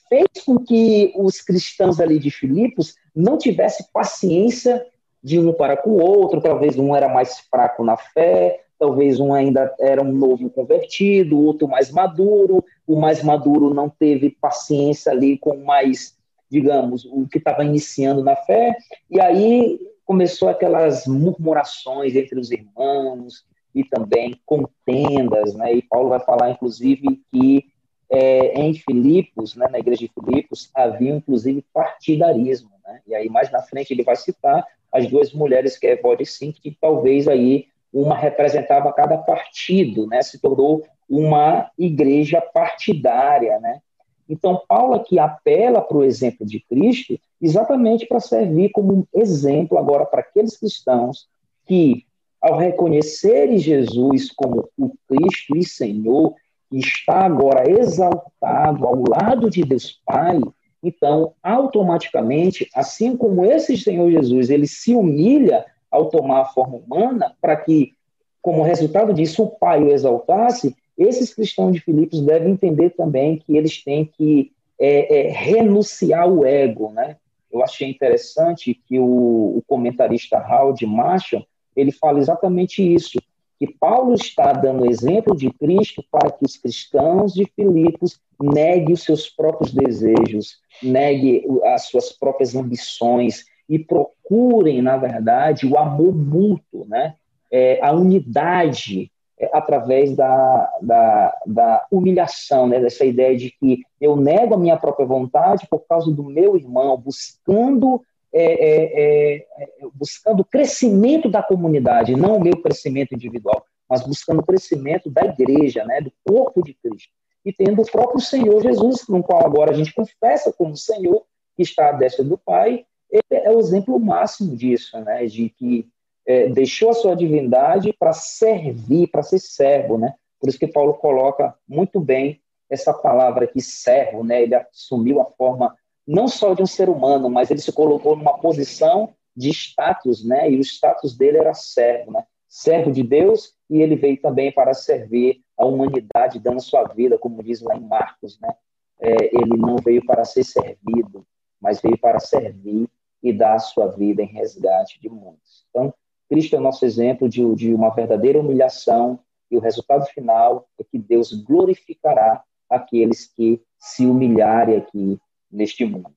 fez com que os cristãos ali de Filipos não tivessem paciência de um para com o outro, talvez um era mais fraco na fé, talvez um ainda era um novo convertido, o outro mais maduro, o mais maduro não teve paciência ali com mais, digamos, o que estava iniciando na fé, e aí começou aquelas murmurações entre os irmãos e também contendas, né? E Paulo vai falar, inclusive, que é, em Filipos, né, na igreja de Filipos, havia inclusive partidarismo, né? E aí mais na frente ele vai citar as duas mulheres que é Evode e Sim, que talvez aí uma representava cada partido, né? Se tornou uma igreja partidária, né? Então, Paulo aqui apela para o exemplo de Cristo exatamente para servir como um exemplo agora para aqueles cristãos que, ao reconhecerem Jesus como o Cristo e Senhor, que está agora exaltado ao lado de Deus Pai, então, automaticamente, assim como esse Senhor Jesus, ele se humilha ao tomar a forma humana, para que, como resultado disso, o Pai o exaltasse, esses cristãos de Filipos devem entender também que eles têm que é, é, renunciar o ego, né? Eu achei interessante que o, o comentarista Howard Marshall ele fala exatamente isso, que Paulo está dando exemplo de Cristo para que os cristãos de Filipos neguem os seus próprios desejos, neguem as suas próprias ambições e procurem, na verdade, o amor mútuo, né? É, a unidade através da, da, da humilhação, né? dessa ideia de que eu nego a minha própria vontade por causa do meu irmão, buscando é, é, é, buscando o crescimento da comunidade, não o meu crescimento individual, mas buscando o crescimento da igreja, né, do corpo de Cristo. E tendo o próprio Senhor Jesus, no qual agora a gente confessa como Senhor, que está à destra do Pai, ele é o exemplo máximo disso, né, de que é, deixou a sua divindade para servir, para ser servo, né? Por isso que Paulo coloca muito bem essa palavra aqui, servo, né? Ele assumiu a forma não só de um ser humano, mas ele se colocou numa posição de status, né? E o status dele era servo, né? Servo de Deus, e ele veio também para servir a humanidade, dando sua vida, como diz lá em Marcos, né? É, ele não veio para ser servido, mas veio para servir e dar a sua vida em resgate de muitos. Então, Cristo é o nosso exemplo de, de uma verdadeira humilhação, e o resultado final é que Deus glorificará aqueles que se humilharem aqui neste mundo.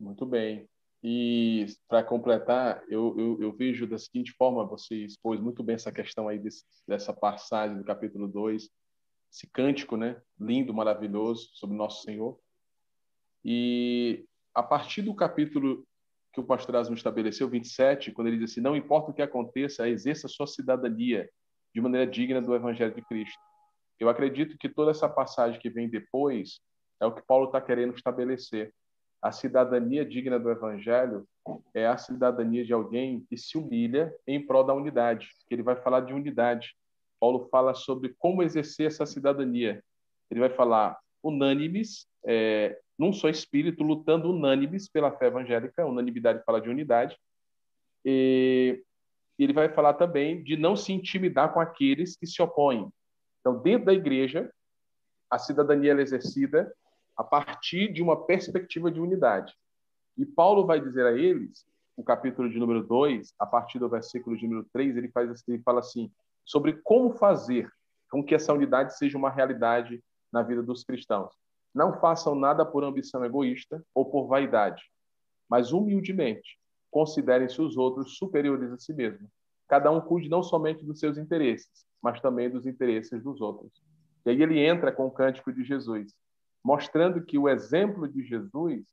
Muito bem. E para completar, eu, eu, eu, vejo da seguinte forma: você expôs muito bem essa questão aí desse, dessa passagem do capítulo 2, esse cântico, né? Lindo, maravilhoso, sobre Nosso Senhor. E a partir do capítulo que o pastor Erasmo estabeleceu, 27, quando ele diz assim: Não importa o que aconteça, exerça sua cidadania de maneira digna do Evangelho de Cristo. Eu acredito que toda essa passagem que vem depois é o que Paulo está querendo estabelecer. A cidadania digna do Evangelho é a cidadania de alguém que se humilha em prol da unidade. Ele vai falar de unidade. Paulo fala sobre como exercer essa cidadania. Ele vai falar unânimes, é, num só espírito, lutando unânimes pela fé evangélica, unanimidade fala de unidade, e ele vai falar também de não se intimidar com aqueles que se opõem. Então, dentro da igreja, a cidadania é exercida a partir de uma perspectiva de unidade. E Paulo vai dizer a eles, o capítulo de número 2, a partir do versículo de número 3, ele, faz, assim, ele fala assim, sobre como fazer com que essa unidade seja uma realidade na vida dos cristãos. Não façam nada por ambição egoísta ou por vaidade, mas humildemente considerem-se os outros superiores a si mesmo. Cada um cuide não somente dos seus interesses, mas também dos interesses dos outros. E aí ele entra com o cântico de Jesus, mostrando que o exemplo de Jesus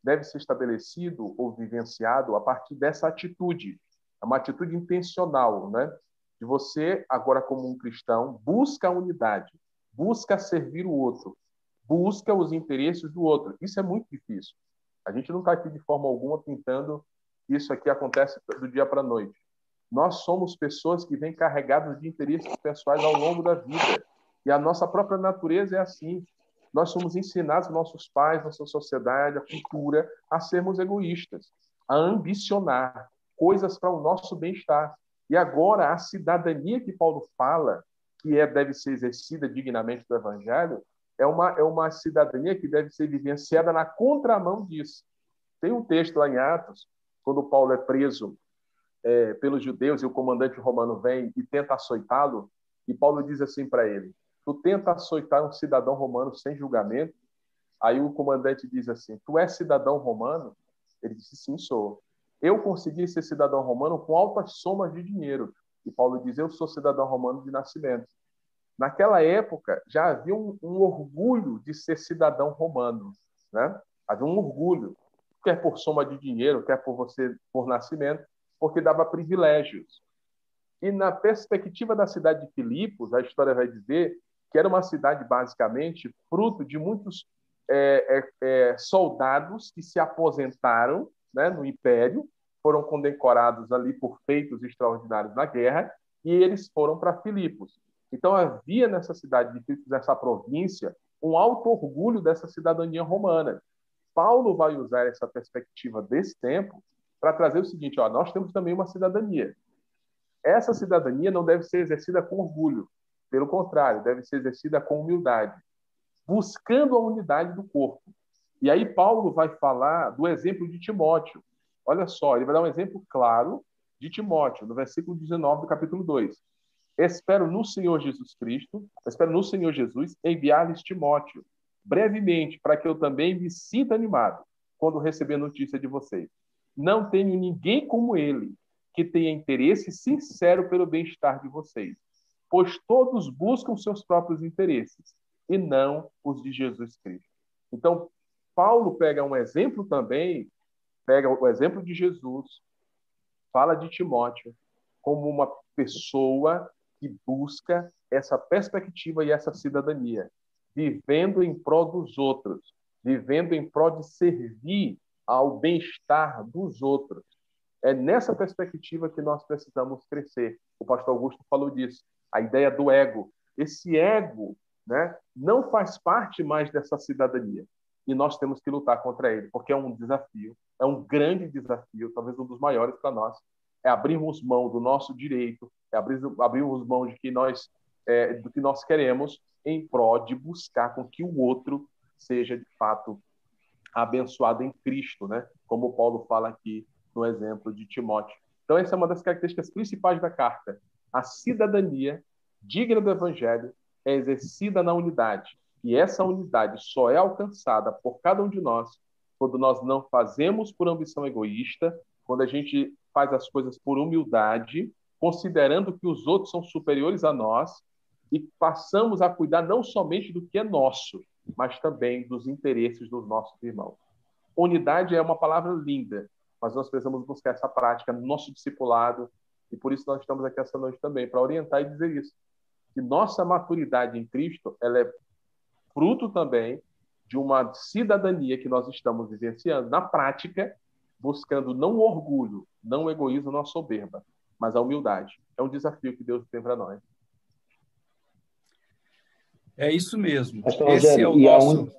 deve ser estabelecido ou vivenciado a partir dessa atitude, é uma atitude intencional, né? De você, agora como um cristão, busca a unidade, busca servir o outro, busca os interesses do outro. Isso é muito difícil. A gente não está aqui de forma alguma pintando isso aqui acontece do dia para a noite. Nós somos pessoas que vêm carregadas de interesses pessoais ao longo da vida. E a nossa própria natureza é assim. Nós somos ensinados, nossos pais, nossa sociedade, a cultura, a sermos egoístas, a ambicionar coisas para o nosso bem-estar. E agora, a cidadania que Paulo fala, que é, deve ser exercida dignamente do Evangelho, é uma, é uma cidadania que deve ser vivenciada na contramão disso. Tem um texto lá em Atos, quando Paulo é preso é, pelos judeus e o comandante romano vem e tenta açoitá-lo, e Paulo diz assim para ele: Tu tenta açoitar um cidadão romano sem julgamento? Aí o comandante diz assim: Tu és cidadão romano? Ele disse: Sim, sou. Eu consegui ser cidadão romano com altas somas de dinheiro. E Paulo diz: Eu sou cidadão romano de nascimento. Naquela época, já havia um, um orgulho de ser cidadão romano. Né? Havia um orgulho, quer por soma de dinheiro, quer por você por nascimento, porque dava privilégios. E na perspectiva da cidade de Filipos, a história vai dizer que era uma cidade basicamente fruto de muitos é, é, é, soldados que se aposentaram né, no Império, foram condecorados ali por feitos extraordinários na guerra, e eles foram para Filipos. Então havia nessa cidade de Filipos, nessa província, um alto orgulho dessa cidadania romana. Paulo vai usar essa perspectiva desse tempo para trazer o seguinte: ó, nós temos também uma cidadania. Essa cidadania não deve ser exercida com orgulho, pelo contrário, deve ser exercida com humildade, buscando a unidade do corpo. E aí Paulo vai falar do exemplo de Timóteo. Olha só, ele vai dar um exemplo claro de Timóteo, no versículo 19 do capítulo 2. Espero no Senhor Jesus Cristo, espero no Senhor Jesus enviar-lhes Timóteo, brevemente, para que eu também me sinta animado quando receber notícia de vocês. Não tenho ninguém como ele que tenha interesse sincero pelo bem-estar de vocês pois todos buscam seus próprios interesses e não os de Jesus Cristo. Então, Paulo pega um exemplo também, pega o exemplo de Jesus, fala de Timóteo como uma pessoa que busca essa perspectiva e essa cidadania, vivendo em prol dos outros, vivendo em prol de servir ao bem-estar dos outros. É nessa perspectiva que nós precisamos crescer. O pastor Augusto falou disso a ideia do ego. Esse ego né, não faz parte mais dessa cidadania. E nós temos que lutar contra ele, porque é um desafio, é um grande desafio, talvez um dos maiores para nós. É abrirmos mão do nosso direito, é abrir, abrirmos mão de que nós, é, do que nós queremos em prol de buscar com que o outro seja de fato abençoado em Cristo, né? Como Paulo fala aqui no exemplo de Timóteo. Então essa é uma das características principais da carta, a cidadania digna do Evangelho é exercida na unidade. E essa unidade só é alcançada por cada um de nós quando nós não fazemos por ambição egoísta, quando a gente faz as coisas por humildade, considerando que os outros são superiores a nós e passamos a cuidar não somente do que é nosso, mas também dos interesses dos nossos irmãos. Unidade é uma palavra linda, mas nós precisamos buscar essa prática no nosso discipulado, e por isso nós estamos aqui essa noite também, para orientar e dizer isso. Que nossa maturidade em Cristo ela é fruto também de uma cidadania que nós estamos vivenciando na prática, buscando não o orgulho, não o egoísmo, não a soberba, mas a humildade. É um desafio que Deus tem para nós. É isso mesmo. Esse é o nosso.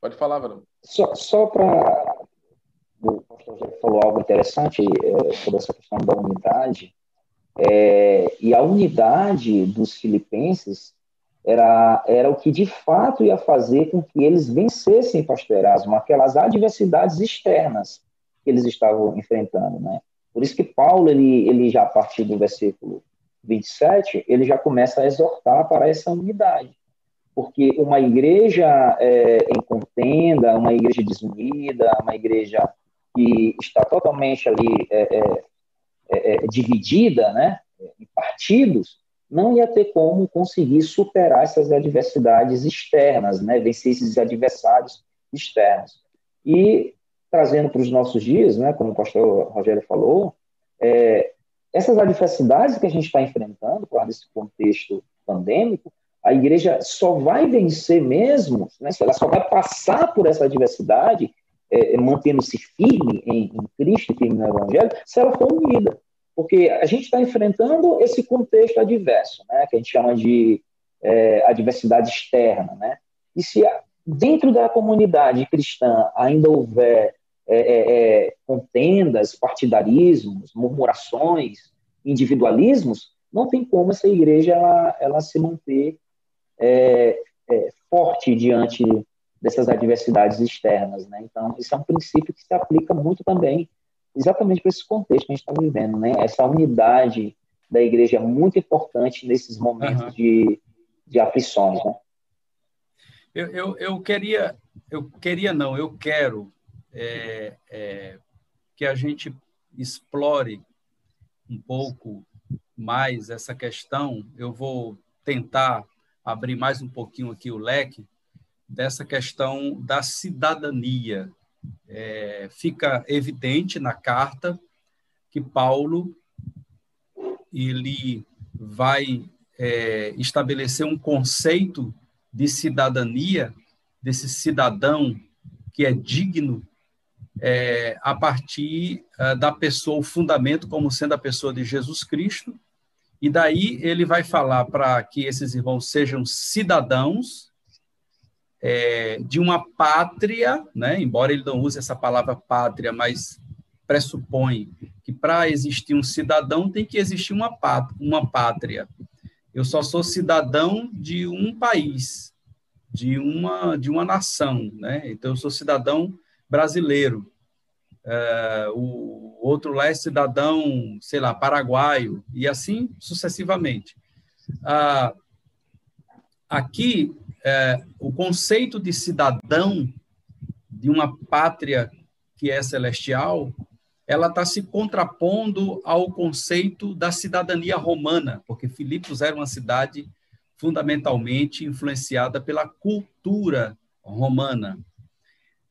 Pode falar, Bruno. Só, só para o pastor já falou algo interessante é, sobre essa questão da unidade, é, e a unidade dos filipenses era, era o que de fato ia fazer com que eles vencessem, pastor Erasmo, aquelas adversidades externas que eles estavam enfrentando, né? Por isso que Paulo, ele, ele já a partir do versículo 27, ele já começa a exortar para essa unidade. Porque uma igreja é, em contenda, uma igreja desunida, uma igreja que está totalmente ali é, é, é, é, dividida, né, em partidos, não ia ter como conseguir superar essas adversidades externas, né, vencer esses adversários externos. E trazendo para os nossos dias, né, como o pastor Rogério falou, é, essas adversidades que a gente está enfrentando, por desse contexto pandêmico, a igreja só vai vencer mesmo, né, ela só vai passar por essa adversidade é, é, mantendo-se firme em, em Cristo e firme no Evangelho, se ela for unida. Porque a gente está enfrentando esse contexto adverso, né, que a gente chama de é, adversidade externa. Né? E se dentro da comunidade cristã ainda houver é, é, é, contendas, partidarismos, murmurações, individualismos, não tem como essa igreja ela, ela se manter forte diante dessas adversidades externas, né? Então, isso é um princípio que se aplica muito também, exatamente para esse contexto que a gente está vivendo, né? Essa unidade da igreja é muito importante nesses momentos uhum. de, de aflições, né? Eu, eu, eu, queria, eu queria não, eu quero é, é, que a gente explore um pouco mais essa questão. Eu vou tentar abrir mais um pouquinho aqui o leque dessa questão da cidadania. É, fica evidente na carta que Paulo ele vai é, estabelecer um conceito de cidadania, desse cidadão que é digno, é, a partir é, da pessoa, o fundamento como sendo a pessoa de Jesus Cristo, e daí ele vai falar para que esses irmãos sejam cidadãos é, de uma pátria, né? embora ele não use essa palavra pátria, mas pressupõe que para existir um cidadão tem que existir uma pátria, uma pátria. Eu só sou cidadão de um país, de uma, de uma nação, né? Então, eu sou cidadão brasileiro. É, o outro lá é cidadão, sei lá, paraguaio, e assim sucessivamente. Ah, aqui, é, o conceito de cidadão de uma pátria que é celestial ela está se contrapondo ao conceito da cidadania romana, porque Filipos era uma cidade fundamentalmente influenciada pela cultura romana.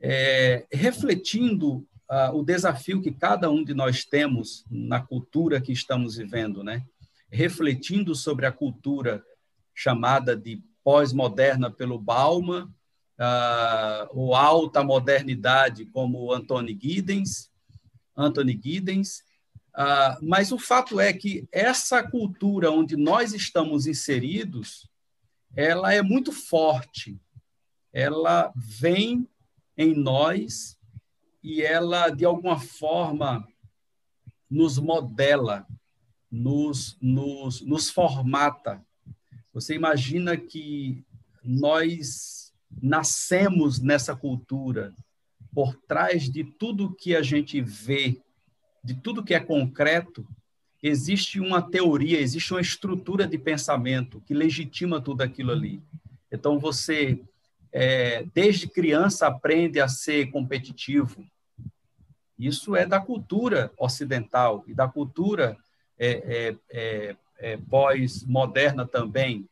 É, refletindo ah, o desafio que cada um de nós temos na cultura que estamos vivendo, né? refletindo sobre a cultura chamada de pós-moderna pelo Bauman, ah, ou alta modernidade como Antony Giddens, Anthony Giddens. Uh, mas o fato é que essa cultura onde nós estamos inseridos, ela é muito forte. Ela vem em nós e ela, de alguma forma, nos modela, nos, nos, nos formata. Você imagina que nós nascemos nessa cultura, por trás de tudo que a gente vê, de tudo que é concreto, existe uma teoria, existe uma estrutura de pensamento que legitima tudo aquilo ali. Então, você, é, desde criança, aprende a ser competitivo. Isso é da cultura ocidental e da cultura é, é, é, pós-moderna também.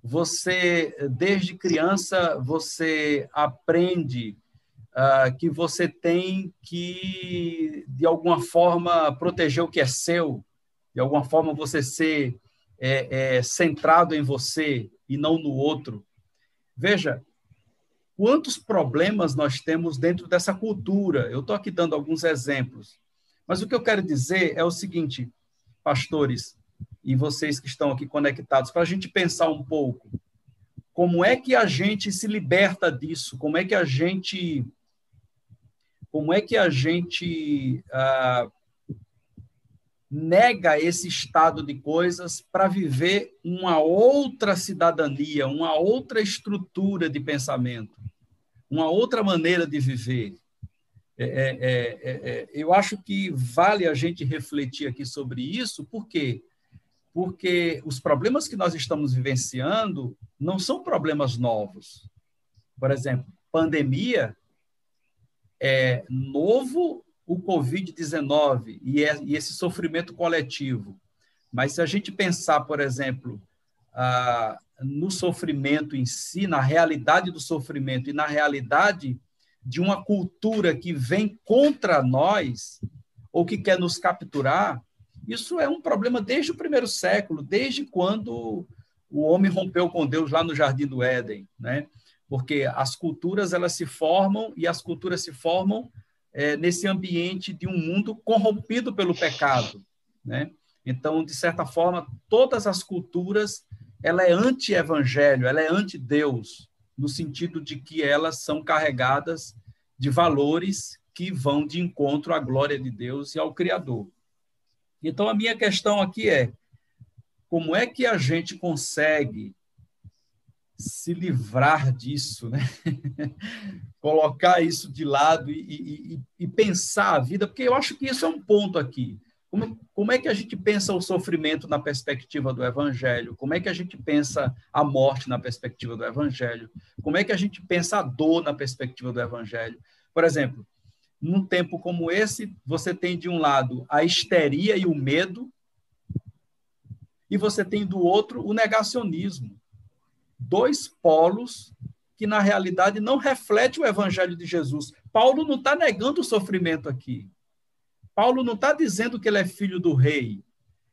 Você, desde criança, você aprende uh, que você tem que, de alguma forma, proteger o que é seu, de alguma forma você ser é, é, centrado em você e não no outro. Veja, quantos problemas nós temos dentro dessa cultura. Eu estou aqui dando alguns exemplos. Mas o que eu quero dizer é o seguinte, pastores e vocês que estão aqui conectados, para a gente pensar um pouco. Como é que a gente se liberta disso? Como é que a gente como é que a gente ah, nega esse estado de coisas para viver uma outra cidadania, uma outra estrutura de pensamento, uma outra maneira de viver. É, é, é, é, é eu acho que vale a gente refletir aqui sobre isso, por quê? Porque os problemas que nós estamos vivenciando não são problemas novos. Por exemplo, pandemia é novo o Covid-19 e, é, e, esse sofrimento coletivo. Mas se a gente pensar, por exemplo, ah, no sofrimento em si, na realidade do sofrimento e na realidade de uma cultura que vem contra nós ou que quer nos capturar, isso é um problema desde o primeiro século, desde quando o homem rompeu com Deus lá no Jardim do Éden, né? porque as culturas elas se formam e as culturas se formam é, nesse ambiente de um mundo corrompido pelo pecado, né? Então, de certa forma, todas as culturas ela é anti-evangelho, ela é anti-Deus, no sentido de que elas são carregadas de valores que vão de encontro à glória de Deus e ao Criador. Então, a minha questão aqui é: como é que a gente consegue se livrar disso, né? [laughs] colocar isso de lado e, e, e, pensar a vida, porque eu acho que isso é um ponto aqui. Como, como é que a gente pensa o sofrimento na perspectiva do Evangelho? Como é que a gente pensa a morte na perspectiva do Evangelho? Como é que a gente pensa a dor na perspectiva do Evangelho? Por exemplo, num tempo como esse, você tem de um lado a histeria e o medo, e você tem do outro o negacionismo. Dois polos que, na realidade, não refletem o evangelho de Jesus. Paulo não está negando o sofrimento aqui. Paulo não está dizendo que ele é filho do rei,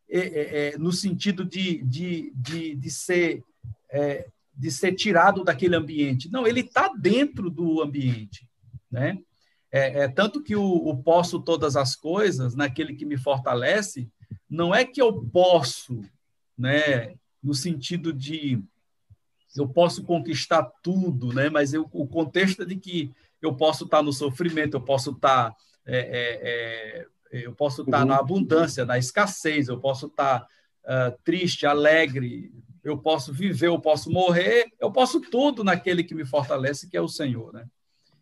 é, é, é, no sentido de, de, de, de ser. É, de ser tirado daquele ambiente. Não, ele está dentro do ambiente. Né? É, é, tanto que o, o, posso todas as coisas, naquele que me fortalece, não é que eu posso, né, no sentido de eu posso conquistar tudo, né, mas eu, o contexto é de que eu posso estar no sofrimento, eu posso estar é, é, é eu posso estar na uhum. abundância, na escassez, eu posso estar uh, triste, alegre, eu posso viver, eu posso morrer, eu posso tudo naquele que me fortalece, que é o Senhor, né?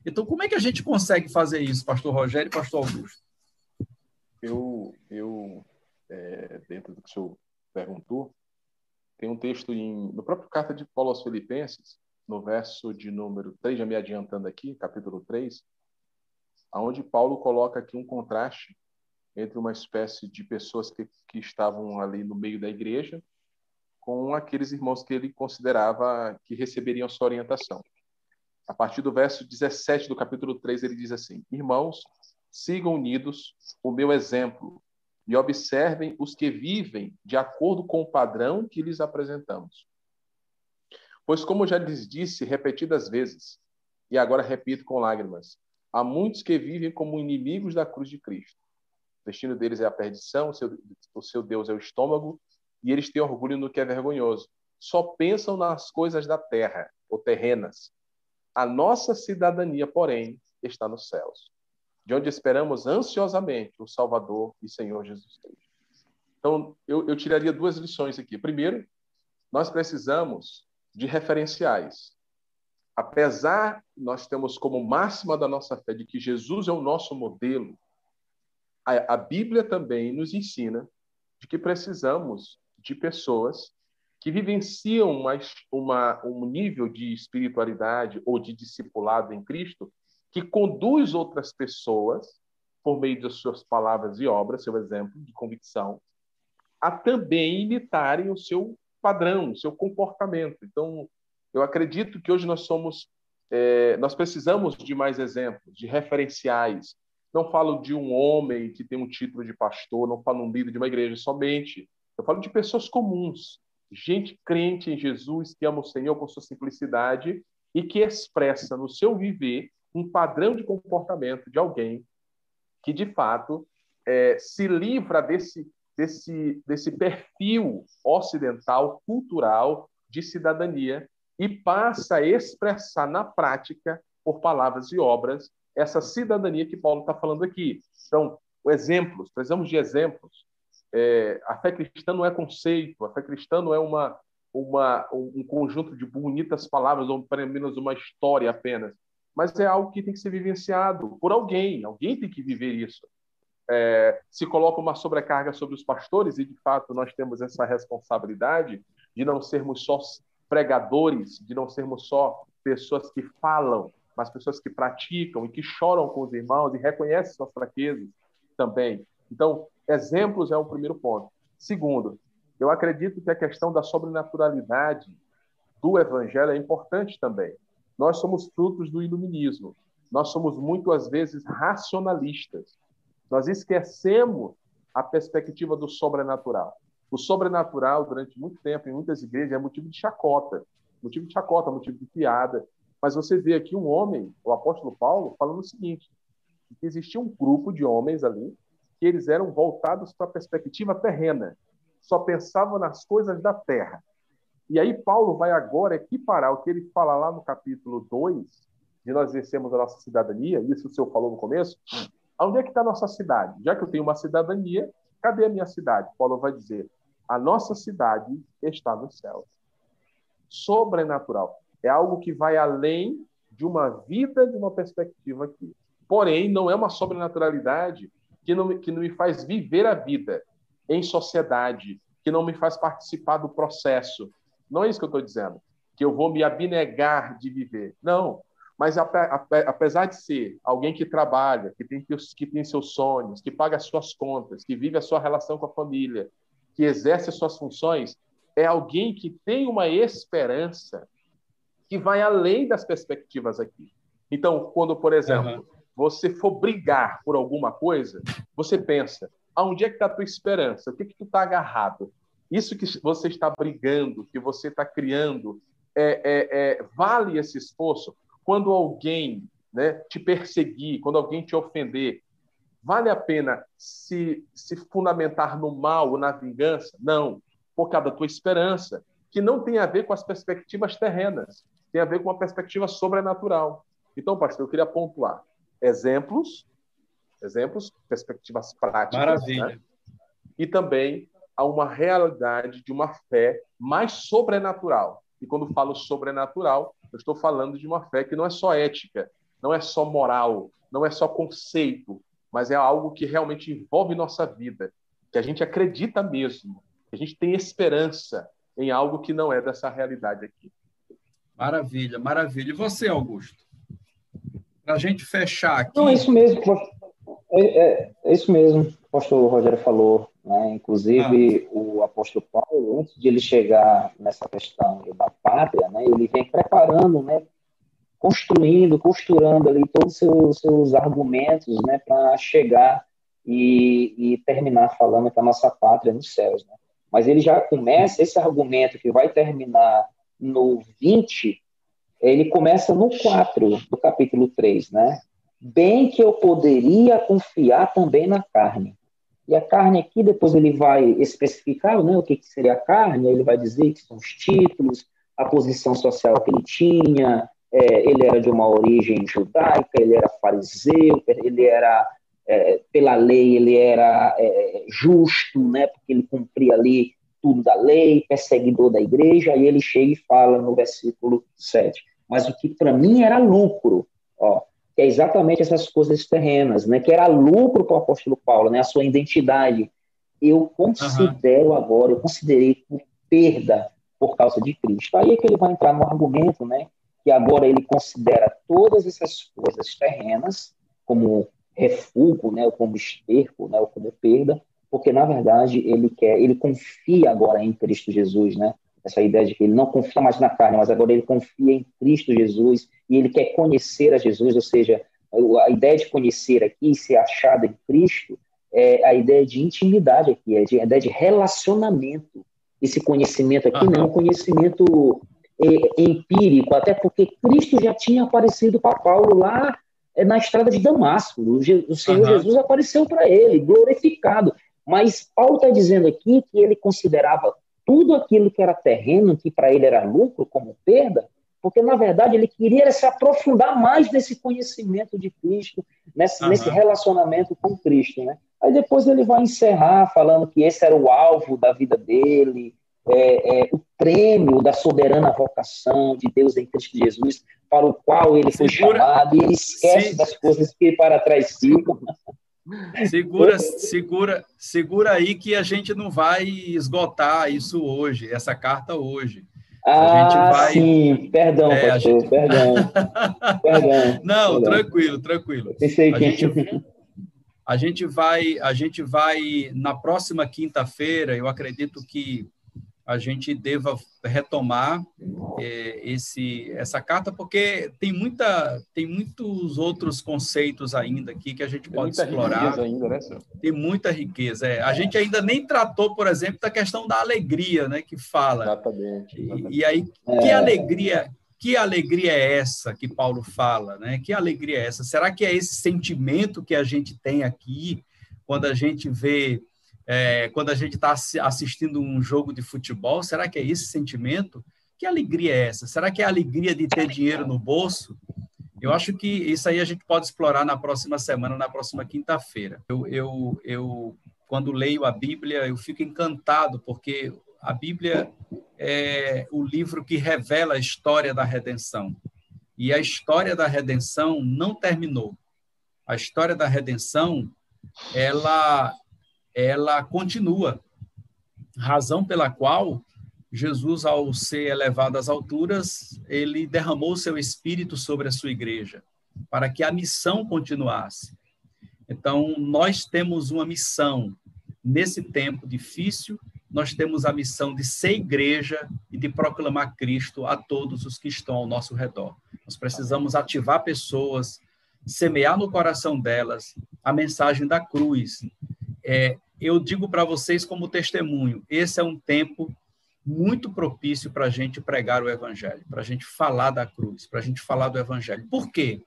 Então, como é que a gente consegue fazer isso, pastor Rogério e pastor Augusto? Eu, eu é, dentro do que o senhor perguntou, tem um texto em, no próprio carta de Paulo aos Filipenses, no verso de número 3, já me adiantando aqui, capítulo 3, aonde Paulo coloca aqui um contraste entre uma espécie de pessoas que, que estavam ali no meio da igreja com aqueles irmãos que ele considerava que receberiam sua orientação a partir do verso 17 do capítulo 3, ele diz assim: Irmãos, sigam unidos o meu exemplo e observem os que vivem de acordo com o padrão que lhes apresentamos. Pois, como já lhes disse repetidas vezes, e agora repito com lágrimas, há muitos que vivem como inimigos da cruz de Cristo. O destino deles é a perdição, o seu, o seu Deus é o estômago, e eles têm orgulho no que é vergonhoso. Só pensam nas coisas da terra, ou terrenas, a nossa cidadania, porém, está nos céus, de onde esperamos ansiosamente o Salvador e Senhor Jesus Cristo. Então, eu, eu tiraria duas lições aqui. Primeiro, nós precisamos de referenciais. Apesar nós temos como máxima da nossa fé de que Jesus é o nosso modelo, a, a Bíblia também nos ensina de que precisamos de pessoas que vivenciam uma, uma, um nível de espiritualidade ou de discipulado em Cristo que conduz outras pessoas, por meio das suas palavras e obras, seu exemplo de convicção, a também imitarem o seu padrão, o seu comportamento. Então, eu acredito que hoje nós somos, é, nós precisamos de mais exemplos, de referenciais. Não falo de um homem que tem um título de pastor, não falo de um líder de uma igreja somente. Eu falo de pessoas comuns, gente crente em Jesus, que ama o Senhor com sua simplicidade e que expressa no seu viver um padrão de comportamento de alguém que, de fato, é, se livra desse, desse, desse perfil ocidental, cultural, de cidadania e passa a expressar na prática, por palavras e obras, essa cidadania que Paulo está falando aqui. Então, exemplos, precisamos de exemplos é, a fé cristã não é conceito, a fé cristã não é uma, uma, um conjunto de bonitas palavras ou menos uma história apenas, mas é algo que tem que ser vivenciado por alguém, alguém tem que viver isso. É, se coloca uma sobrecarga sobre os pastores, e de fato nós temos essa responsabilidade de não sermos só pregadores, de não sermos só pessoas que falam, mas pessoas que praticam e que choram com os irmãos e reconhecem suas fraquezas também. Então, exemplos é o primeiro ponto. Segundo, eu acredito que a questão da sobrenaturalidade do evangelho é importante também. Nós somos frutos do iluminismo. Nós somos muitas vezes racionalistas. Nós esquecemos a perspectiva do sobrenatural. O sobrenatural, durante muito tempo, em muitas igrejas, é motivo de chacota. Motivo de chacota, motivo de piada. Mas você vê aqui um homem, o apóstolo Paulo, falando o seguinte: que existia um grupo de homens ali que eles eram voltados para a perspectiva terrena, só pensavam nas coisas da terra. E aí Paulo vai agora equiparar o que ele fala lá no capítulo 2, de nós exercemos a nossa cidadania, isso o senhor falou no começo, onde é que está a nossa cidade? Já que eu tenho uma cidadania, cadê a minha cidade? Paulo vai dizer, a nossa cidade está nos céus. sobrenatural. É algo que vai além de uma vida, de uma perspectiva aqui. Porém, não é uma sobrenaturalidade que não, que não me faz viver a vida em sociedade, que não me faz participar do processo. Não é isso que eu estou dizendo, que eu vou me abnegar de viver. Não. Mas apesar de ser alguém que trabalha, que tem, que tem seus sonhos, que paga as suas contas, que vive a sua relação com a família, que exerce as suas funções, é alguém que tem uma esperança que vai além das perspectivas aqui. Então, quando, por exemplo, uhum. Você for brigar por alguma coisa, você pensa, aonde é que está a tua esperança? O que, que tu está agarrado? Isso que você está brigando, que você está criando, é, é, é, vale esse esforço? Quando alguém né, te perseguir, quando alguém te ofender, vale a pena se, se fundamentar no mal ou na vingança? Não, por causa da tua esperança, que não tem a ver com as perspectivas terrenas, tem a ver com uma perspectiva sobrenatural. Então, pastor, eu queria pontuar exemplos, exemplos, perspectivas práticas. Maravilha. Né? E também a uma realidade de uma fé mais sobrenatural. E quando falo sobrenatural, eu estou falando de uma fé que não é só ética, não é só moral, não é só conceito, mas é algo que realmente envolve nossa vida, que a gente acredita mesmo, que a gente tem esperança em algo que não é dessa realidade aqui. Maravilha, maravilha. E você, Augusto? Para a gente fechar aqui. Não, é isso mesmo. É, é, é isso mesmo o pastor Rogério falou. Né? Inclusive, ah. o apóstolo Paulo, antes de ele chegar nessa questão da pátria, né, ele vem preparando, né, construindo, costurando ali todos os seus, seus argumentos né, para chegar e, e, terminar falando que a nossa pátria é nos céus. Né? Mas ele já começa, esse argumento que vai terminar no 20, ele começa no 4 do capítulo 3, né? Bem que eu poderia confiar também na carne. E a carne aqui, depois ele vai especificar né, o que, que seria a carne, ele vai dizer que são os títulos, a posição social que ele tinha, é, ele era de uma origem judaica, ele era fariseu, ele era, é, pela lei, ele era é, justo, né, porque ele cumpria ali tudo da lei, perseguidor da igreja, aí ele chega e fala no versículo 7. Mas o que para mim era lucro, ó, que é exatamente essas coisas terrenas, né? Que era lucro para o apóstolo Paulo, né? A sua identidade. Eu considero uhum. agora, eu considerei por perda por causa de Cristo. Aí é que ele vai entrar no argumento, né? Que agora ele considera todas essas coisas terrenas como refúgio, né? Ou como esterco, né? Ou como perda, porque na verdade ele quer, ele confia agora em Cristo Jesus, né? essa ideia de que ele não confia mais na carne, mas agora ele confia em Cristo Jesus e ele quer conhecer a Jesus, ou seja, a ideia de conhecer aqui, ser achado em Cristo, é a ideia de intimidade aqui, é a ideia de relacionamento. Esse conhecimento aqui uhum. não é um conhecimento é, empírico, até porque Cristo já tinha aparecido para Paulo lá é, na estrada de Damasco. O, o Senhor uhum. Jesus apareceu para ele, glorificado. Mas Paulo está dizendo aqui que ele considerava tudo aquilo que era terreno, que para ele era lucro, como perda, porque na verdade ele queria se aprofundar mais nesse conhecimento de Cristo, nesse, uhum. nesse relacionamento com Cristo, né? Aí depois ele vai encerrar falando que esse era o alvo da vida dele, é, é, o prêmio da soberana vocação de Deus em Cristo Jesus, para o qual ele foi Segura. chamado, e ele esquece Sim. das coisas que para trás ficam. Segura, segura, segura aí que a gente não vai esgotar isso hoje, essa carta hoje. Ah, vai... sim, perdão, é, pastor, gente... perdão. perdão. [laughs] Não, perdão. tranquilo, tranquilo. A gente, a gente vai, a gente vai na próxima quinta-feira, eu acredito que a gente deva retomar é, esse, essa carta, porque tem, muita, tem muitos outros conceitos ainda aqui que a gente tem pode explorar. Ainda, né, tem muita riqueza. É. A gente ainda nem tratou, por exemplo, da questão da alegria, né, que fala. Exatamente. exatamente. E, e, aí, que é. alegria, que alegria é essa que Paulo fala, né? Que alegria é essa? Será que é esse sentimento que a gente tem aqui quando a gente vê é, quando a gente está assistindo um jogo de futebol? Será que é esse sentimento? Que alegria é essa? Será que é a alegria de ter dinheiro no bolso? Eu acho que isso aí a gente pode explorar na próxima semana, na próxima quinta-feira. Eu, eu, eu, quando leio a Bíblia, eu fico encantado, porque a Bíblia é o livro que revela a história da redenção. E a história da redenção não terminou. A história da redenção, ela, ela continua. Razão pela qual Jesus, ao ser elevado às alturas, ele derramou seu espírito sobre a sua igreja, para que a missão continuasse. Então, nós temos uma missão nesse tempo difícil, nós temos a missão de ser igreja e de proclamar Cristo a todos os que estão ao nosso redor. Nós precisamos ativar pessoas, semear no coração delas a mensagem da cruz. É, eu digo para vocês como testemunho, esse é um tempo muito propício para a gente pregar o evangelho, para a gente falar da cruz, para a gente falar do evangelho. Por quê?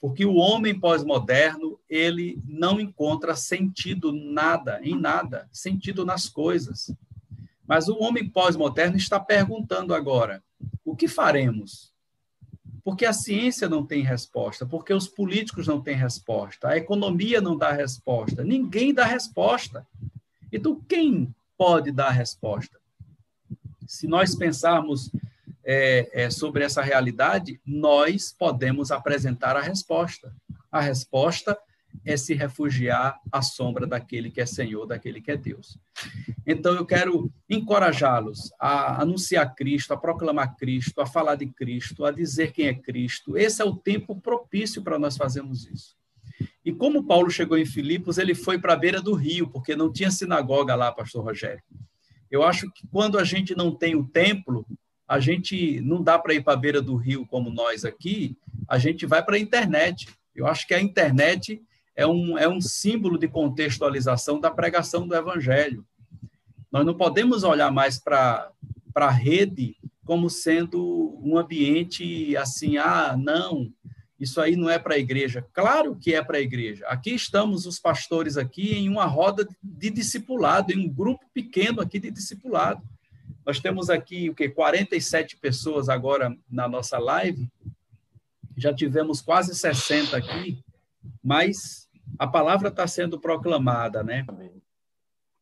Porque o homem pós-moderno, ele não encontra sentido nada, em nada, sentido nas coisas. Mas o homem pós-moderno está perguntando agora: o que faremos? Porque a ciência não tem resposta, porque os políticos não têm resposta, a economia não dá resposta, ninguém dá resposta. Então, quem pode dar resposta? Se nós pensarmos é, é, sobre essa realidade, nós podemos apresentar a resposta. A resposta é se refugiar à sombra daquele que é Senhor, daquele que é Deus. Então, eu quero encorajá-los a anunciar Cristo, a proclamar Cristo, a falar de Cristo, a dizer quem é Cristo. Esse é o tempo propício para nós fazermos isso. E como Paulo chegou em Filipos, ele foi para a beira do rio, porque não tinha sinagoga lá, pastor Rogério. Eu acho que quando a gente não tem o templo, a gente não dá para ir para a beira do rio como nós aqui, a gente vai para a internet. Eu acho que a internet é um, é um símbolo de contextualização da pregação do evangelho. Nós não podemos olhar mais para a rede como sendo um ambiente assim, ah, não, isso aí não é para a igreja. Claro que é para a igreja. Aqui estamos os pastores aqui em uma roda de discipulado, em um grupo pequeno aqui de discipulado. Nós temos aqui o que 47 pessoas agora na nossa live. Já tivemos quase 60 aqui, mas a palavra está sendo proclamada, né?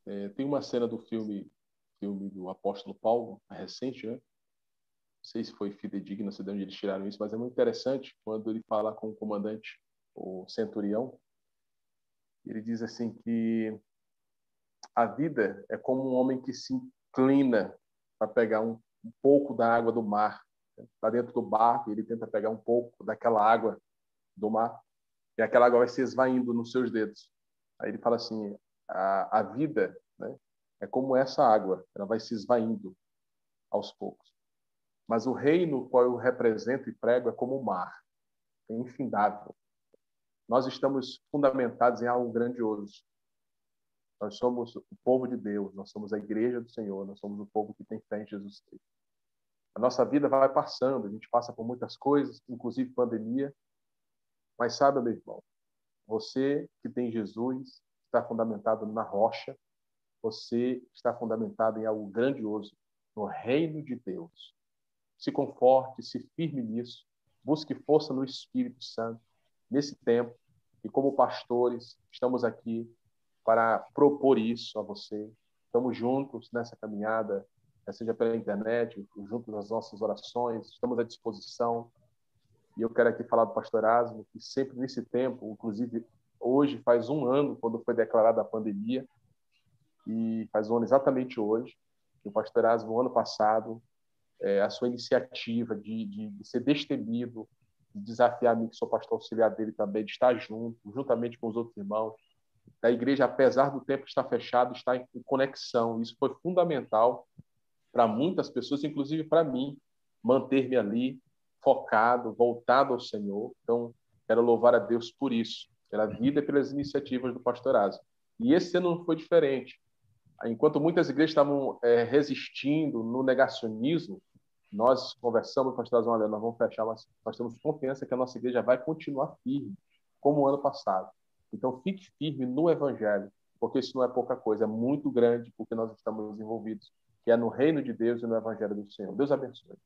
É, tem uma cena do filme, filme do Apóstolo Paulo, recente, né? Não sei se foi fidedigna, não sei de onde eles tiraram isso, mas é muito interessante quando ele fala com o comandante, o centurião. Ele diz assim que a vida é como um homem que se inclina para pegar um, um, pouco da água do mar. Está dentro do barco, ele tenta pegar um pouco daquela água do mar, e aquela água vai se esvaindo nos seus dedos. Aí ele fala assim: a, a vida né, é como essa água, ela vai se esvaindo aos poucos. Mas o reino qual eu represento e prego é como o mar, é infindável. Nós estamos fundamentados em algo grandioso. Nós somos o povo de Deus, nós somos a igreja do Senhor, nós somos o povo que tem fé em Jesus Cristo. A nossa vida vai passando, a gente passa por muitas coisas, inclusive pandemia. Mas sabe, meu irmão, você que tem Jesus está fundamentado na rocha, você está fundamentado em algo grandioso, no reino de Deus. Se conforte, se firme nisso, busque força no Espírito Santo nesse tempo. E como pastores, estamos aqui para propor isso a você. Estamos juntos nessa caminhada, seja pela internet, juntos nas nossas orações, estamos à disposição. E eu quero aqui falar do pastor Asmo, que sempre nesse tempo, inclusive hoje faz um ano quando foi declarada a pandemia, e faz um ano exatamente hoje, que o pastor Asmo, ano passado, é, a sua iniciativa de, de, de ser destemido, de desafiar mim, que sou pastor auxiliar dele também, de estar junto, juntamente com os outros irmãos, da igreja, apesar do tempo estar fechado, está em conexão. Isso foi fundamental para muitas pessoas, inclusive para mim, manter-me ali focado, voltado ao Senhor. Então, quero louvar a Deus por isso, pela vida e pelas iniciativas do pastorado. E esse ano não foi diferente. Enquanto muitas igrejas estavam é, resistindo no negacionismo, nós conversamos, pastor olha, nós vamos fechar, mas nós temos confiança que a nossa igreja vai continuar firme, como o ano passado. Então, fique firme no Evangelho, porque isso não é pouca coisa, é muito grande porque nós estamos envolvidos, que é no reino de Deus e no Evangelho do Senhor. Deus abençoe.